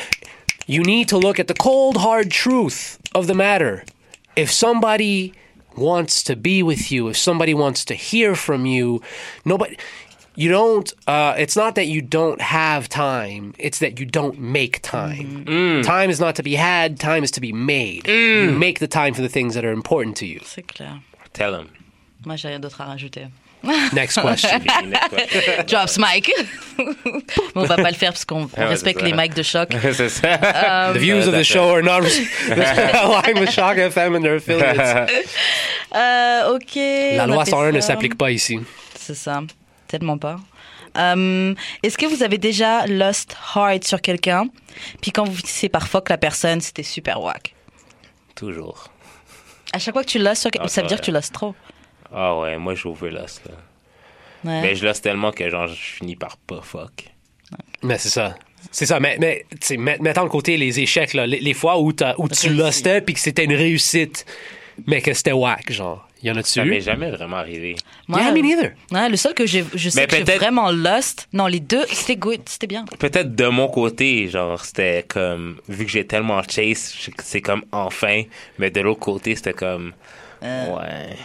You need to look at the cold, hard truth of the matter. If somebody wants to be with you, if somebody wants to hear from you, nobody. You don't. Uh, it's not that you don't have time. It's that you don't make time. Mm-hmm. Mm. Time is not to be had. Time is to be made. Mm. You make the time for the things that are important to you. C'est clair. Tell him. Moi j'ai rien d'autre à rajouter. [laughs] Next question. Drops mic. [laughs] on va pas le faire parce qu'on on respecte les mics de choc. [laughs] c'est ça. the views of the show are not aligned with Shock FM and their affiliates. Euh, ok. La loi fait 101 ne s'applique pas ici. C'est ça. Tellement pas. Euh, Est-ce que vous avez déjà lust hard sur quelqu'un, puis quand vous finissez par fuck la personne, c'était super whack Toujours. À chaque fois que tu lust sur quelqu'un, Ah, ça veut dire que tu lust trop. Ah ouais, moi, j'ouvre l'os, là. Ouais. Mais je l'os tellement que, genre, je finis par pas fuck. Mais c'est ça. C'est ça, mais, mais tu sais, met- mettant de côté les échecs, là, les, les fois où, t'as- où tu lustais puis que c'était une réussite, mais que c'était whack, genre. Y en a-tu Ça m'est jamais vraiment arrivé. Moi, Yeah, me neither. ouais, le seul que j'ai, je sais Mais que j'ai peut-être- vraiment lust, non, les deux, c'était good, c'était bien. Peut-être de mon côté, genre, c'était comme, vu que j'ai tellement chase, je- c'est comme enfin, mais de l'autre côté, c'était comme, Euh. ouais,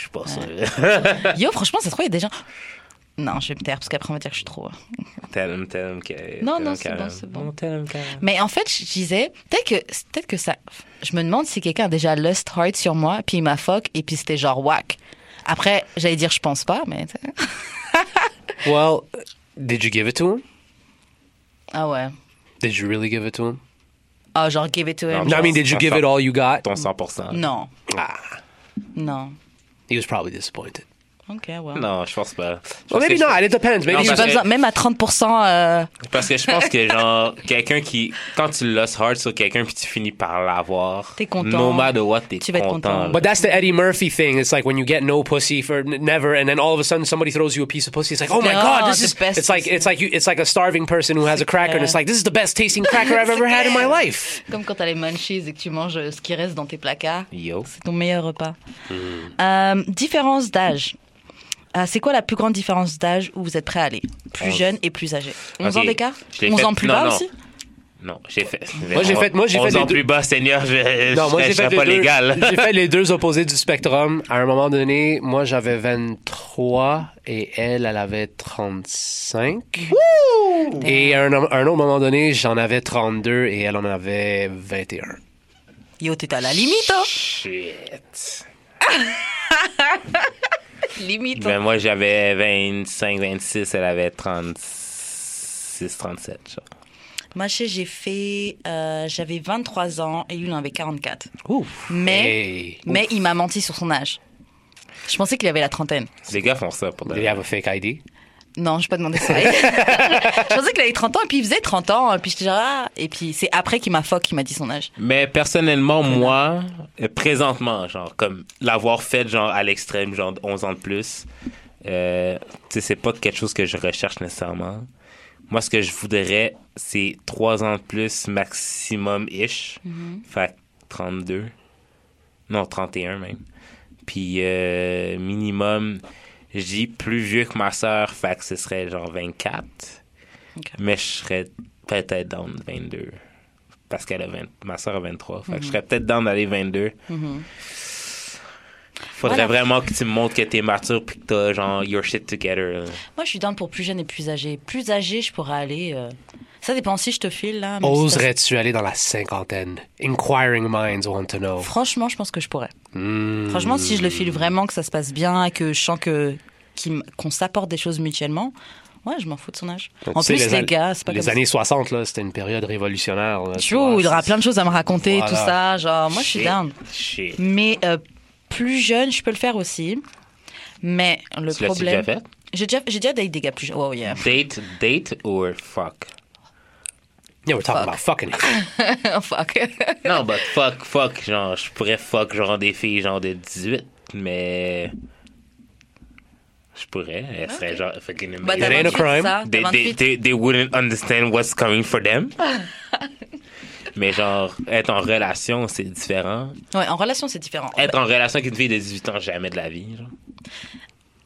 je suis pas sûr. Yo, franchement, ça se trouve, il y a des gens. Non, je vais me taire parce qu'après on va dire que je suis trop. tell him, tell him que. Non, non, c'est bon, c'est bon. Mais en fait, je disais, peut-être que, peut-être que ça. Je me demande si quelqu'un a déjà lust hard sur moi, puis il m'a fuck, et puis c'était genre whack. Après, j'allais dire, je pense pas, mais. [laughs] Well, did you give it to him? Ah ouais. Did you really give it to him? Ah, genre, give it to him. No, I mean, did you give it all you got? Ton 100%. Non. Ah, Non. He was probably disappointed. Ok, ouais. Non, je pense pas. Je Well, pense maybe not. It depends. Maybe Non, parce que- même à 30%, euh, Parce que je pense que, genre, [laughs] quelqu'un qui. Quand tu losses hard sur quelqu'un puis tu finis par l'avoir. T'es content. No matter what, t'es Tu vas être content. content. là. But that's the Eddie Murphy thing. It's like when you get no pussy for n- never, and then all of a sudden somebody throws you a piece of pussy. It's like, oh my Oh, god, this the is. best It's like it's like you. It's like a starving person who has a cracker, and it's like this is the best tasting [laughs] cracker I've ever had in my life. comme quand t'as les munchies et que tu manges euh, ce qui reste dans tes placards. Yo. C'est ton meilleur repas. Euh, différence d'âge. Euh, c'est quoi la plus grande différence d'âge où vous êtes prêt à aller Plus Onze. jeune et plus âgé 11 ans Ok. d'écart Je l'ai 11 fait- ans plus non, bas non. aussi Non, j'ai fait. Moi, j'ai fait- moi, j'ai fait 11 les ans deux. plus bas, Seigneur, je, [laughs] Non, je moi je fait serais les pas deux. légal. [laughs] J'ai fait les deux [laughs] opposés du spectrum. À un moment donné, moi j'avais 23 33 et elle, elle avait 35. Et à un, un autre moment donné, j'en avais 32 et elle en avait 21. Yo, t'es à la limite, hein? Shit. [laughs] Limite. Ben, moi, j'avais 25, 26, elle avait 36, 37. genre. Moi, j'ai fait. euh, J'avais 23 ans et lui, il en avait 44. Ouf. Mais, Hey. mais il m'a menti sur son âge. Je pensais qu'il avait la trentaine. Les gars font ça pour de Did he have a fake ID? Non, je pas demandé ça. [laughs] je pensais qu'il avait 30 ans et puis il faisait 30 ans. Et puis j'étais genre, ah. Et puis c'est après qu'il m'a fuck, qu'il m'a dit son âge. Mais personnellement, moi, présentement, genre, comme l'avoir fait, genre, à l'extrême, genre, 11 ans de plus, euh, tu sais, c'est pas quelque chose que je recherche nécessairement. Moi, ce que je voudrais, c'est 3 ans de plus maximum-ish. Fait que 32. Non, 31 même. Puis euh, minimum, je dis plus vieux que ma sœur, fait que ce serait genre 24. Ok. Mais je serais peut-être down 22. Parce qu'elle a 20, ma soeur a 23. Fait que je serais peut-être down d'aller 22. Faudrait Voilà. vraiment que tu me montres que t'es mature puis que t'as genre your shit together. Moi, je suis down pour plus jeune et plus âgé. Plus âgé, je pourrais aller. euh, Ça dépend si je te file là. si Oserais-tu aller dans la cinquantaine? Inquiring minds want to know. Franchement, je pense que je pourrais. Hmm. Franchement, si je le file vraiment, que ça se passe bien que je sens que qu'on s'apporte des choses mutuellement, ouais, je m'en fous de son âge. En sais, plus, les, an- gars, c'est pas Les comme années 60, là, c'était une période révolutionnaire. là, tu vois, il aura plein de choses à me raconter, Voilà. tout ça. Genre, moi, je suis down. Shit. Mais euh, plus jeune, je peux le faire aussi. Mais le Tu problème. déjà fait? J'ai déjà, déjà daté des gars plus jeunes. Oh, yeah. Date, date or fuck? Yeah, we're talking Fuck. about fucking. Oh, [laughs] fuck. Non, but fuck, fuck, genre, je pourrais fuck genre des filles genre de 18, mais. Je pourrais, elles seraient genre fucking t'as It ain't a 28, crime. ça, they, they, 28. they, they wouldn't understand what's coming for them. [laughs] Mais genre, être en relation, c'est différent. Ouais, en relation, c'est différent. Être en relation avec une fille de 18 ans, jamais de la vie. genre.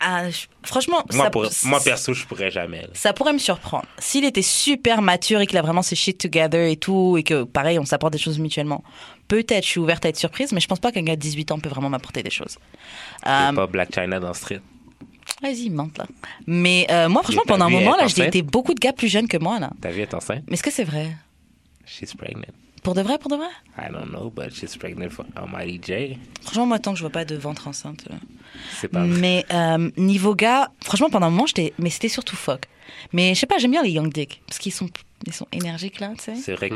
Ah, je- franchement, Moi, ça, pour- moi, perso, je pourrais jamais. là. ça pourrait me surprendre. S'il était super mature et qu'il a vraiment ses shit together et tout, et que pareil, on s'apporte des choses mutuellement, peut-être je suis ouverte à être surprise, mais je pense pas qu'un gars de 18 ans peut vraiment m'apporter des choses. Euh, pas Black China dans Street. Vas-y, mente là. Mais euh, moi, franchement, pendant un moment, là, j'ai été beaucoup de gars plus jeunes que moi, là. Ta vie est enceinte? Mais est-ce que c'est vrai? She's pregnant. Pour de vrai, pour de vrai? I don't know, but she's pregnant for Almighty J. Franchement, moi, tant que je vois pas de ventre enceinte. euh. C'est pas vrai. Mais euh, niveau gars, franchement, pendant un moment, j'étais. Mais c'était surtout fuck. Mais je sais pas, j'aime bien les young dick. Parce qu'ils sont, ils sont énergiques, là, tu sais. C'est vrai que.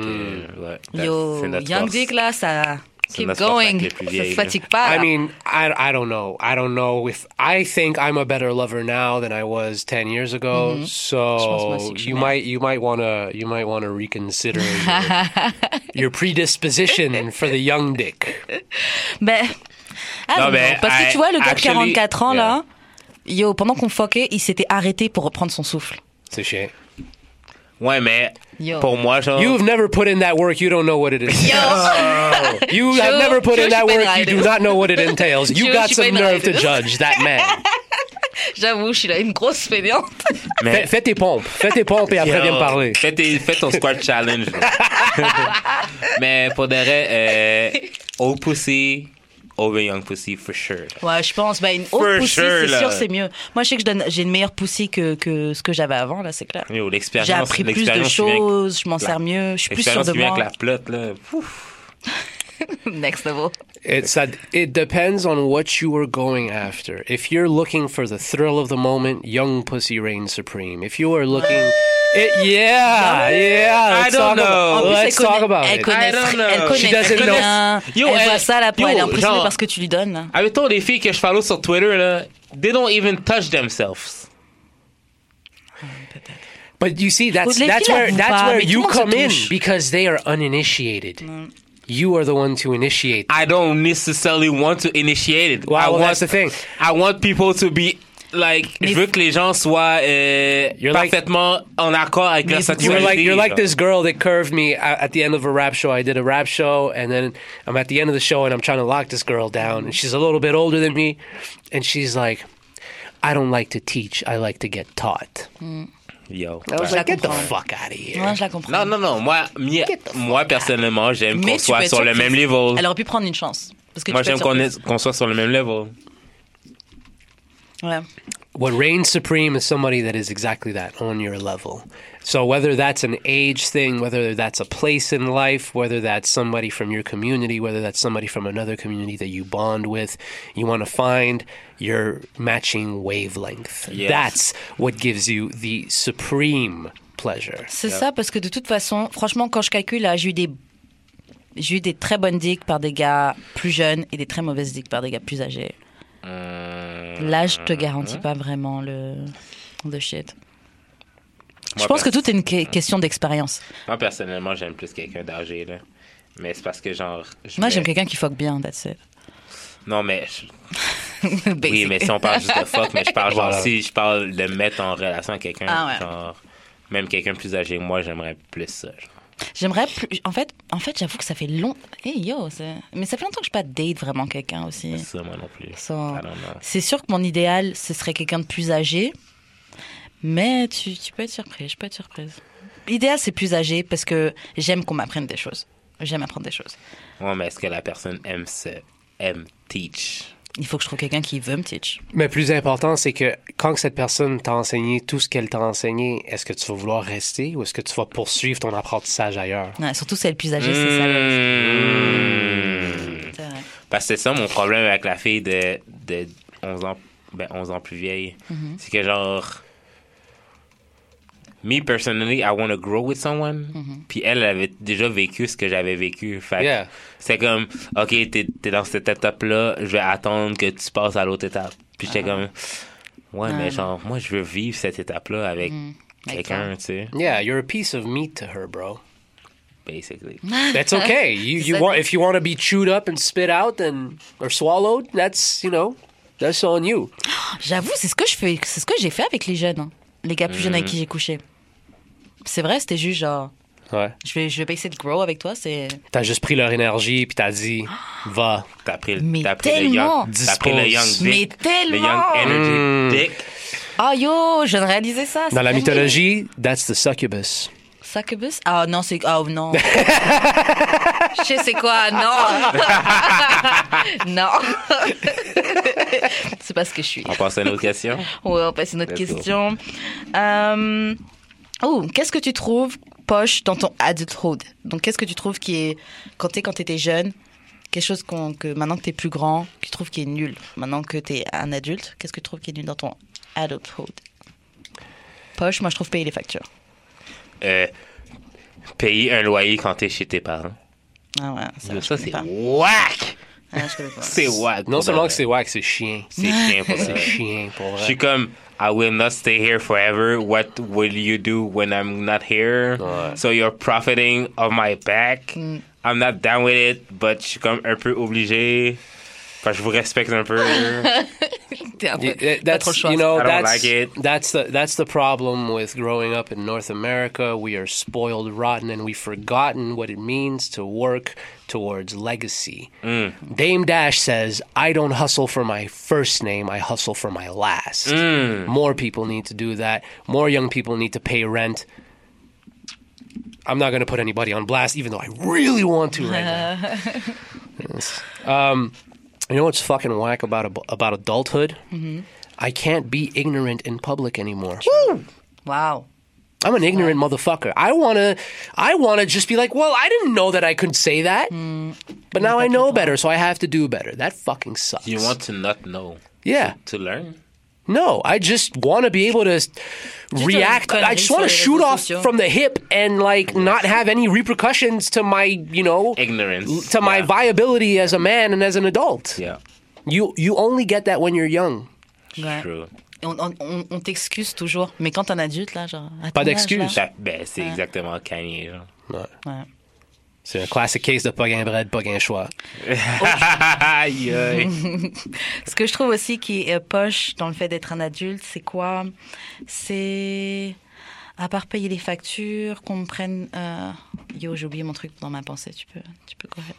Ouais, Yo, young force. dick, là, ça. C'est Keep going. avec les plus Ça vieilles, se là. fatigue pas. I mean, I, I don't know. I don't know if I think I'm a better lover now than I was ten years ago. Mm-hmm. So moi aussi que je suis you might you might wanna you might wanna reconsider your, [laughs] your predisposition for the young dick. Ben. Ah, Non, non, mais, parce que I- tu vois, le gars de 44 ans, yeah. là, yo, pendant qu'on fuckait, il s'était arrêté pour reprendre son souffle. C'est chiant. Ouais, mais Yo. pour moi, genre. You've never put in that work. You don't know what it is. Yo! [laughs] You have Joe- never put Joe in that work. You do not know what it entails. You Joe got some nerve to judge that man. [laughs] J'avoue, je suis là une grosse fainéante. [laughs] mais- Fais, fais tes pompes. Fais tes pompes et après Yo, viens me parler. Fais, tes- fais ton squat challenge. mais pour de vrai, euh, old pussy, over young pussy, for sure. Ouais, je pense. Ben, une For haute poussée, sure, c'est sûr, c'est mieux. Moi, je sais que je donne, j'ai une meilleure poussée que, que ce que j'avais avant, là, c'est clair. Yo, l'expérience. J'ai appris plus de l'expérience qui choses, je m'en la- sers mieux, je suis plus sûre de qui vient moi. avec la plotte, là. Ouf. [laughs] Next level. It's a, it depends on what you are going after. If you're looking for the thrill of the moment, young pussy reigns supreme. If you are looking, it, yeah, yeah. Let's I don't talk about, know. En plus, let's elle talk connaît, about elle it. connaît, I don't know. elle connaît She doesn't très know. bien. Yo, elle voit elle- ça, la poêle, elle est yo, impressionnée genre- par ce que tu lui donnes. là. Admettons, les filles que je follow sur Twitter, là, they don't even touch themselves. But you see, that's Les that's filles where l'avouent that's pas, where mais tout you le monde se come in touche. because they are uninitiated. Mm. You are the one to initiate. I don't necessarily want to initiate it. Well, I well, want, that's the thing. I want people to be like, Mais- je veux que les gens soient euh, You're like- en accord avec Mais leur sexualité. You're like you're like this girl that curved me at, at the end of a rap show. I did a rap show, and then I'm at the end of the show, and I'm trying to lock this girl down, and she's a little bit older than me, and she's like, "I don't like to teach. I like to get taught." Mm. Yo. I was Je la like, "Get the fuck out of here." Ouais, je la comprends. Non, non, non. Moi, mi- moi personnellement, j'aime qu'on soit sur le même level. Elle aurait pu prendre une chance. Parce que Moi, j'aime qu'on surprise. est- qu'on soit sur le même level. Ouais. What reigns supreme is somebody that is exactly that on your level. So whether that's an age thing, whether that's a place in life, whether that's somebody from your community, whether that's somebody from another community that you bond with, you want to find your matching wavelength. Yes. That's what gives you the supreme pleasure. C'est ça, parce que de toute façon, franchement, quand je calcule, là, j'ai eu des. J'ai eu des très bonnes dicks par des gars plus jeunes et des très mauvaises dicks par des gars plus âgés. Euh, L'âge te garantit pas vraiment le the shit. Je pense que tout est une que- question d'expérience. Moi, personnellement, j'aime plus quelqu'un d'âgé, là. Mais c'est parce que, genre... je Moi, me- j'aime quelqu'un qui fuck bien, that's it. Non, mais... je- [laughs] Oui, mais si on parle juste de fuck, mais je parle genre... Voilà. Si je parle de mettre en relation avec quelqu'un, Ah ouais. genre... Même quelqu'un plus âgé que moi, j'aimerais plus ça. genre. J'aimerais plus. En fait, en fait j'avoue que ça fait long. Hey yo, mais ça fait longtemps que je pas date vraiment quelqu'un aussi. Ça, moi non plus. So, I don't know. C'est sûr que mon idéal, ce serait quelqu'un de plus âgé. Mais tu, tu peux être surprise, je peux être surprise. L'idéal, c'est plus âgé parce que j'aime qu'on m'apprenne des choses. J'aime apprendre des choses. Ouais, mais est-ce que la personne aime se... aime teach? Il faut que je trouve quelqu'un qui veut me teach. Mais plus important, c'est que quand cette personne t'a enseigné tout ce qu'elle t'a enseigné, est-ce que tu vas vouloir rester ou est-ce que tu vas poursuivre ton apprentissage ailleurs? Ouais, surtout si elle est plus âgée, c'est ça. Mmh. c'est vrai. Parce que c'est ça mon problème avec la fille de, de 11 ans, ben 11 ans plus vieille. Mm-hmm. C'est que genre, me personally, I want to grow with someone. Mm-hmm. Puis elle, elle avait déjà vécu ce que j'avais vécu. Fait Yeah. c'est comme, ok, t'es es dans cette étape-là, je vais attendre que tu passes à l'autre étape. Puis j'étais comme, ouais, mais Ah. genre, moi, je veux vivre cette étape-là avec Mm. Avec quelqu'un, tu sais, Yeah, you're a piece of meat to her, bro. basically. [laughs] That's okay. You you want if you want to be chewed up and spit out and or swallowed, that's you know, that's on you. [gasps] J'avoue, c'est ce que je fais, c'est ce que j'ai fait avec les jeunes, hein. Les gars plus jeunes avec qui j'ai couché. C'est vrai, c'était juste genre, Ouais. je vais, je vais pas essayer de grow avec toi, c'est. T'as juste pris leur énergie puis t'as dit, [gasps] va. T'as pris, Mais t'as pris le young, t'as pris le young dick, Mais le tellement. young energy dick. Ah yo, je viens de réaliser ça. Dans la mythologie, that's the succubus. Succubus? Ah non, c'est. Ah non. [laughs] Je sais c'est quoi, non. [laughs] non. c'est pas ce que je suis. On passe à une autre question? Ouais, on passe à une autre question. Euh, Oh, qu'est-ce que tu trouves poche dans ton adulthood? Donc, qu'est-ce que tu trouves qui est, quand t'es quand t'étais jeune, quelque chose que maintenant que t'es plus grand, que tu trouves qui est nul? Maintenant que t'es un adulte, qu'est-ce que tu trouves qui est nul dans ton adulthood? Poche, moi je trouve payer les factures. Euh, payer un loyer quand t'es chez tes parents. Ah ouais, ça, Ça, je c'est whack! Ah, je. [laughs] C'est whack. Non seulement que c'est wack, c'est chien. C'est chien pour [laughs] C'est chien pour Je vrai. suis comme, I will not stay here forever. What will you do when I'm not here? Ouais. So you're profiting of my back. Mm. I'm not down with it, but je suis comme un peu obligé. Enfin, je vous respecte un peu. [laughs] T'es Yeah, pas trop le that's you know I don't that's like it. that's the that's the problem with growing up in North America. We are spoiled rotten, and we've forgotten what it means to work towards legacy. Mm. Dame Dash says, "I don't hustle for my first name; I hustle for my last." Mm. More people need to do that. More young people need to pay rent. I'm not going to put anybody on blast, even though I really want to right now. [laughs] Yes. Um, you know what's fucking whack about ab- about adulthood? I can't be ignorant in public anymore. Wow. I'm an ignorant motherfucker. I wanna, I wanna just be like, well, I didn't know that I could say that, but now I know better, so I have to do better. That fucking sucks. you want to not know. Yeah. To learn? No, I just want to be able to react. I just want to shoot off from the hip and like not have any repercussions to my, you know, Ignorance. to my Yeah. viability as a man and as an adult. Yeah, You you only get that when you're young. Ouais. true. On, on- on- on t'excuse toujours, mais quand t'es un adulte, là, genre. Pas d'excuse. ben, c'est exactement Kanye. genre. ouais. C'est un classic case de pas gain bread, pas gain choix. [laughs] Aïe, aïe. [laughs] Ce que je trouve aussi qui est poche dans le fait d'être un adulte, c'est quoi? C'est. À part payer les factures, qu'on me prenne. euh, Yo, j'ai oublié mon truc dans ma pensée, tu peux, tu peux corriger.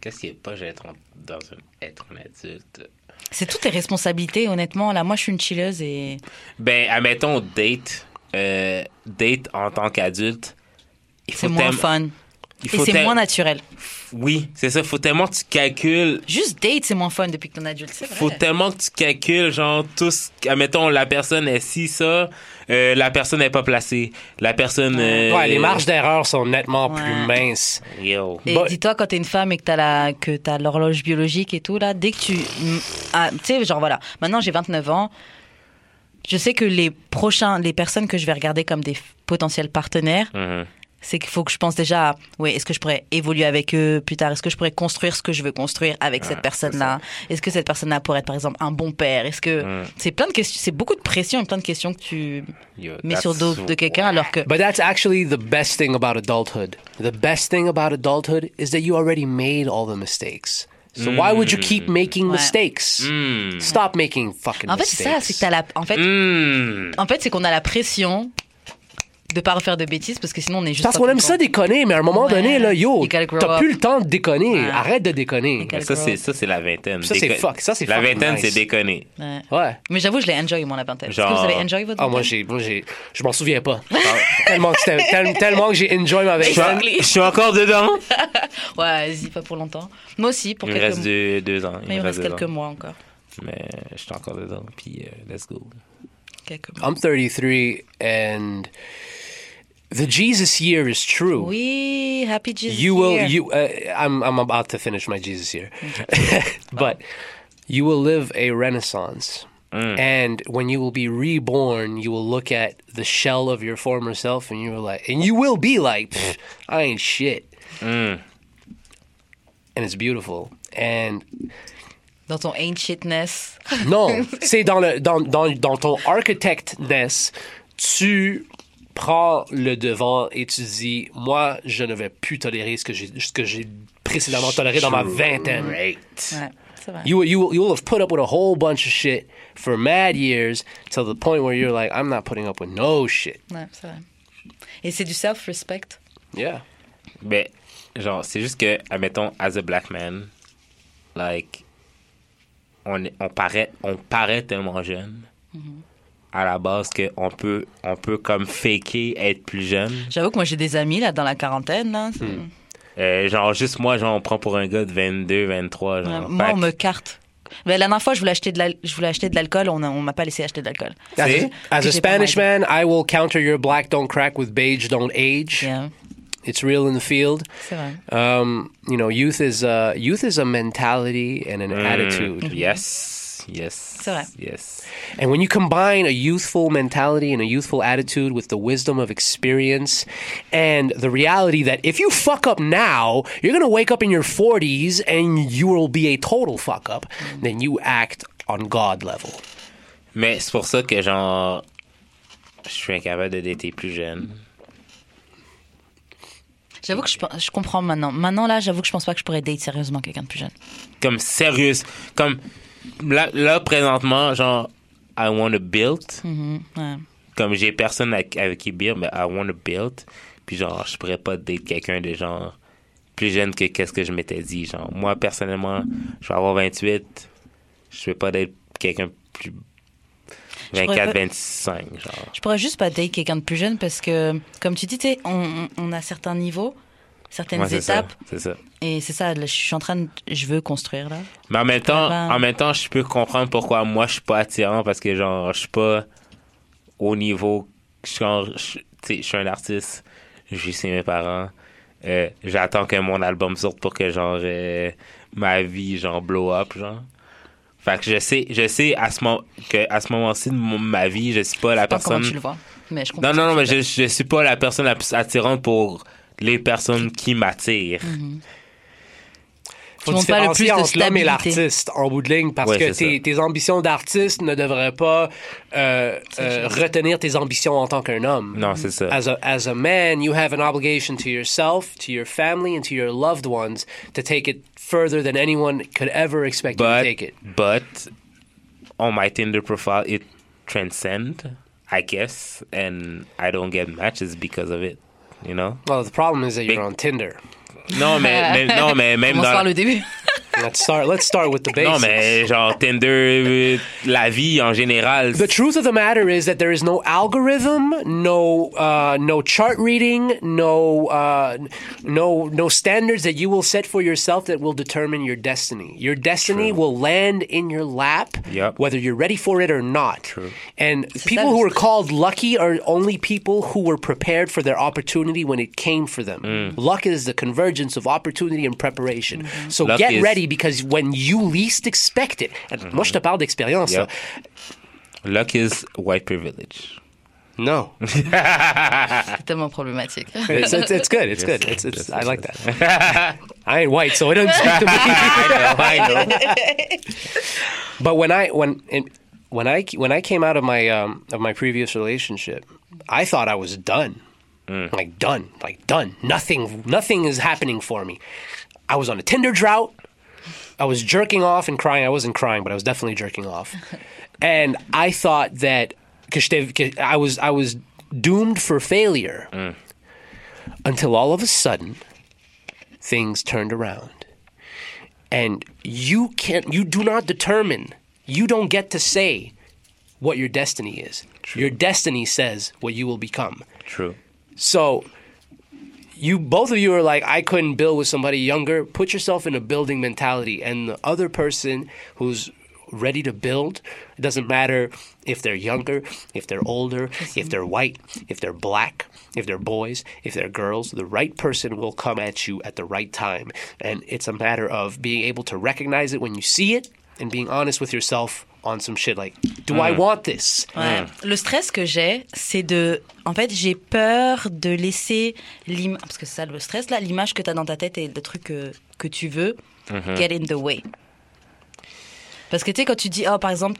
Qu'est-ce qui est pas être, en- dans un, être un adulte? C'est toutes tes responsabilités, honnêtement. Là, moi, je suis une chilleuse et. Ben, admettons, date, euh, date en tant qu'adulte. Il faut C'est moins fun. Il Et c'est moins naturel. Oui, c'est ça. Faut tellement que tu calcules. Juste date, c'est moins fun depuis que t'es adulte, c'est Faut vrai. tellement que tu calcules, genre, tous. Admettons, la personne est si ça, euh, la personne n'est pas placée. La personne. euh, Ouais, les marges d'erreur sont nettement Ouais. plus minces. Yo. Et dis-toi, quand t'es une femme et que t'as la, que t'as l'horloge biologique et tout, là, dès que tu, ah, tu sais, genre voilà, maintenant j'ai 29 ans, je sais que les prochains, les personnes que je vais regarder comme des potentiels partenaires, Mhm. C'est qu'il faut que je pense déjà, à, ouais, est-ce que je pourrais évoluer avec eux plus tard? Est-ce que je pourrais construire ce que je veux construire avec cette personne-là? Est-ce que cette personne-là pourrait être, par exemple, un bon père? Est-ce que Mm. c'est plein de questions, c'est beaucoup de pression et plein de questions que tu Yo, mets sur le dos so- de quelqu'un alors que But that's actually the best thing about adulthood. The best thing about adulthood is that you already made all the mistakes. So why would you keep making Ouais. mistakes? Mm. Stop making fucking en fait c'est ça, mistakes. c'est que t'as la, en fait, Mm. En fait, c'est qu'on a la pression de pas refaire de bêtises parce que sinon on est juste. Parce qu'on aime ça déconner, mais à un moment Ouais. donné, là, yo, t'as plus le temps de déconner. Ouais. Arrête de déconner. Ça, c'est, ça, c'est la vingtaine. Ça, c'est fuck- ça, c'est La vingtaine, nice. c'est déconner. Ouais. Ouais. Mais j'avoue, je l'ai enjoy mon la vingtaine. Est-ce que vous avez enjoy votre Ah, moi, j'ai, moi, j'ai, je m'en souviens pas. [laughs] tellement, que tel- tellement que j'ai enjoy ma Je vingtaine. suis- je suis encore dedans? [laughs] Ouais, vas-y, pas pour longtemps. Moi aussi, pour Il me quelques reste mois. deux, deux ans. Mais il me reste quelques mois encore. Mais je suis encore dedans. Puis, euh, let's go. Quelques mois. I'm 33 and the Jesus year is true. Oui, Happy Jesus you will Year. you uh, I'm I'm about to finish my Jesus year. [laughs] but you will live a renaissance. And when you will be reborn, you will look at the shell of your former self and you will like and you will be like I ain't shit. And it's beautiful. And Dans ton ancientness. [laughs] Non, c'est dans, le, dans, dans, dans ton architectness, tu prends le devant et tu dis, moi, je ne vais plus tolérer ce que j'ai, ce que j'ai précédemment toléré dans ma vingtaine. Ouais, c'est vrai. You, you, you will have put up with a whole bunch of shit for mad years till the point where you're like, I'm not putting up with no shit. Ouais, c'est vrai. Et c'est du self-respect? Yeah. Ben, genre, c'est juste que, admettons, as a black man, like, on, est- on, paraît, on paraît tellement jeune à la base qu'on peut, on peut comme faker être plus jeune. J'avoue que moi j'ai des amis là dans la quarantaine. Là. Euh, genre, juste moi, genre, on prend pour un gars de 22, 23. Genre. Ouais, moi Fait on me carte. Mais la dernière fois je voulais acheter de l'al- je voulais acheter de l'alcool, on, a- on m'a pas laissé acheter de l'alcool. As a, as Spanish man, I will counter your black don't crack with beige don't age. Yeah, It's real in the field. Um, you know, youth is uh, youth is a mentality and an attitude. Yes, yes. C'est. Yes. And when you combine a youthful mentality and a youthful attitude with the wisdom of experience and the reality that if you fuck up now, you're going to wake up in your 40s and you will be a total fuck up, then you act on God level. Mais c'est pour ça que, genre, je suis incapable de dater plus jeune. J'avoue que je, je comprends maintenant. Maintenant là, j'avoue que je pense pas que je pourrais date sérieusement quelqu'un de plus jeune. Comme sérieuse. Comme, là, là présentement, genre, I want to build. Mhm, ouais. Comme j'ai personne avec, avec qui build, mais I want to build. Puis genre, je pourrais pas date quelqu'un de genre plus jeune que qu'est-ce que je m'étais dit. Genre, moi, personnellement, je vais avoir 28. Je vais pas date quelqu'un plus. Pourrais 24, pas- 25, genre. Je pourrais juste pas date quelqu'un de plus jeune parce que, comme tu dis, on, on- a certains niveaux, certaines Ouais, étapes. C'est ça. Et c'est ça, là, je suis en train de. Je veux construire là. Mais en même temps, en même temps, je peux comprendre pourquoi moi je suis pas attirant parce que genre je suis pas au niveau genre je, je suis un artiste, je chez mes parents. Euh, j'attends que mon album sorte pour que genre euh, ma vie genre blow up genre. Fait que je sais je sais à ce moment que à ce moment-ci de ma vie, je suis pas la comment personne tu le vois. Mais je comprends. Non non non, mais je je suis pas la personne la plus attirante pour les personnes qui m'attirent. Faut Tu montres pas le plus de entre l'homme et l'artiste en bout de ligne parce Ouais, que tes, tes ambitions d'artiste ne devraient pas euh, euh, retenir tes ambitions en tant qu'un homme. Non, c'est ça. As a, as a man, you have an obligation to yourself, to your family, and to your loved ones to take it further than anyone could ever expect you to take it. but on my Tinder profile it transcend I guess and I don't get matches because of it you know Well, the problem is that you're Big- on Tinder. Non mais, mais- non mais même dans le début. Let's start. Let's start with the basics. Non, mais genre Tinder, euh, la vie en général. The truth of the matter is that there is no algorithm, no uh, no chart reading, no uh, no no standards that you will set for yourself that will determine your destiny. Your destiny will land in your lap, Yep. whether you're ready for it or not. True. And people who are called lucky are only people who were prepared for their opportunity when it came for them. Mm. Luck is the convergence of opportunity and preparation. So Luck get is- ready because when you least expect it, and moi je te parle d'expérience. Yep. Luck is white privilege. No. [laughs] C'est tellement problématique. It's, it's, it's good. It's good. It's, it's, I like that. [laughs] I ain't white, so it doesn't [laughs] speak to me. I know. but when I when when I when I came out of my um, of my previous relationship, I thought I was done. Like done. Like done. Nothing nothing is happening for me. I was on a Tinder drought. I was jerking off and crying. I wasn't crying, but I was definitely jerking off. [laughs] and I thought that I was I was doomed for failure mm. until all of a sudden things turned around. And you can't you do not determine. You don't get to say what your destiny is. Your destiny says what you will become. True. So you both of you are like, I couldn't build with somebody younger. Put yourself in a building mentality, and the other person who's ready to build. It doesn't matter if they're younger, if they're older, if they're white, if they're black, if they're boys, if they're girls. The right person will come at you at the right time, and it's a matter of being able to recognize it when you see it and being honest with yourself on some shit like, do I want this? Ouais. Le stress que j'ai, c'est de. En fait, j'ai peur de laisser l'image. Parce que c'est ça le stress, là, l'image que tu as dans ta tête et le truc que, que tu veux, get in the way. Parce que tu sais, quand tu dis, oh, par exemple,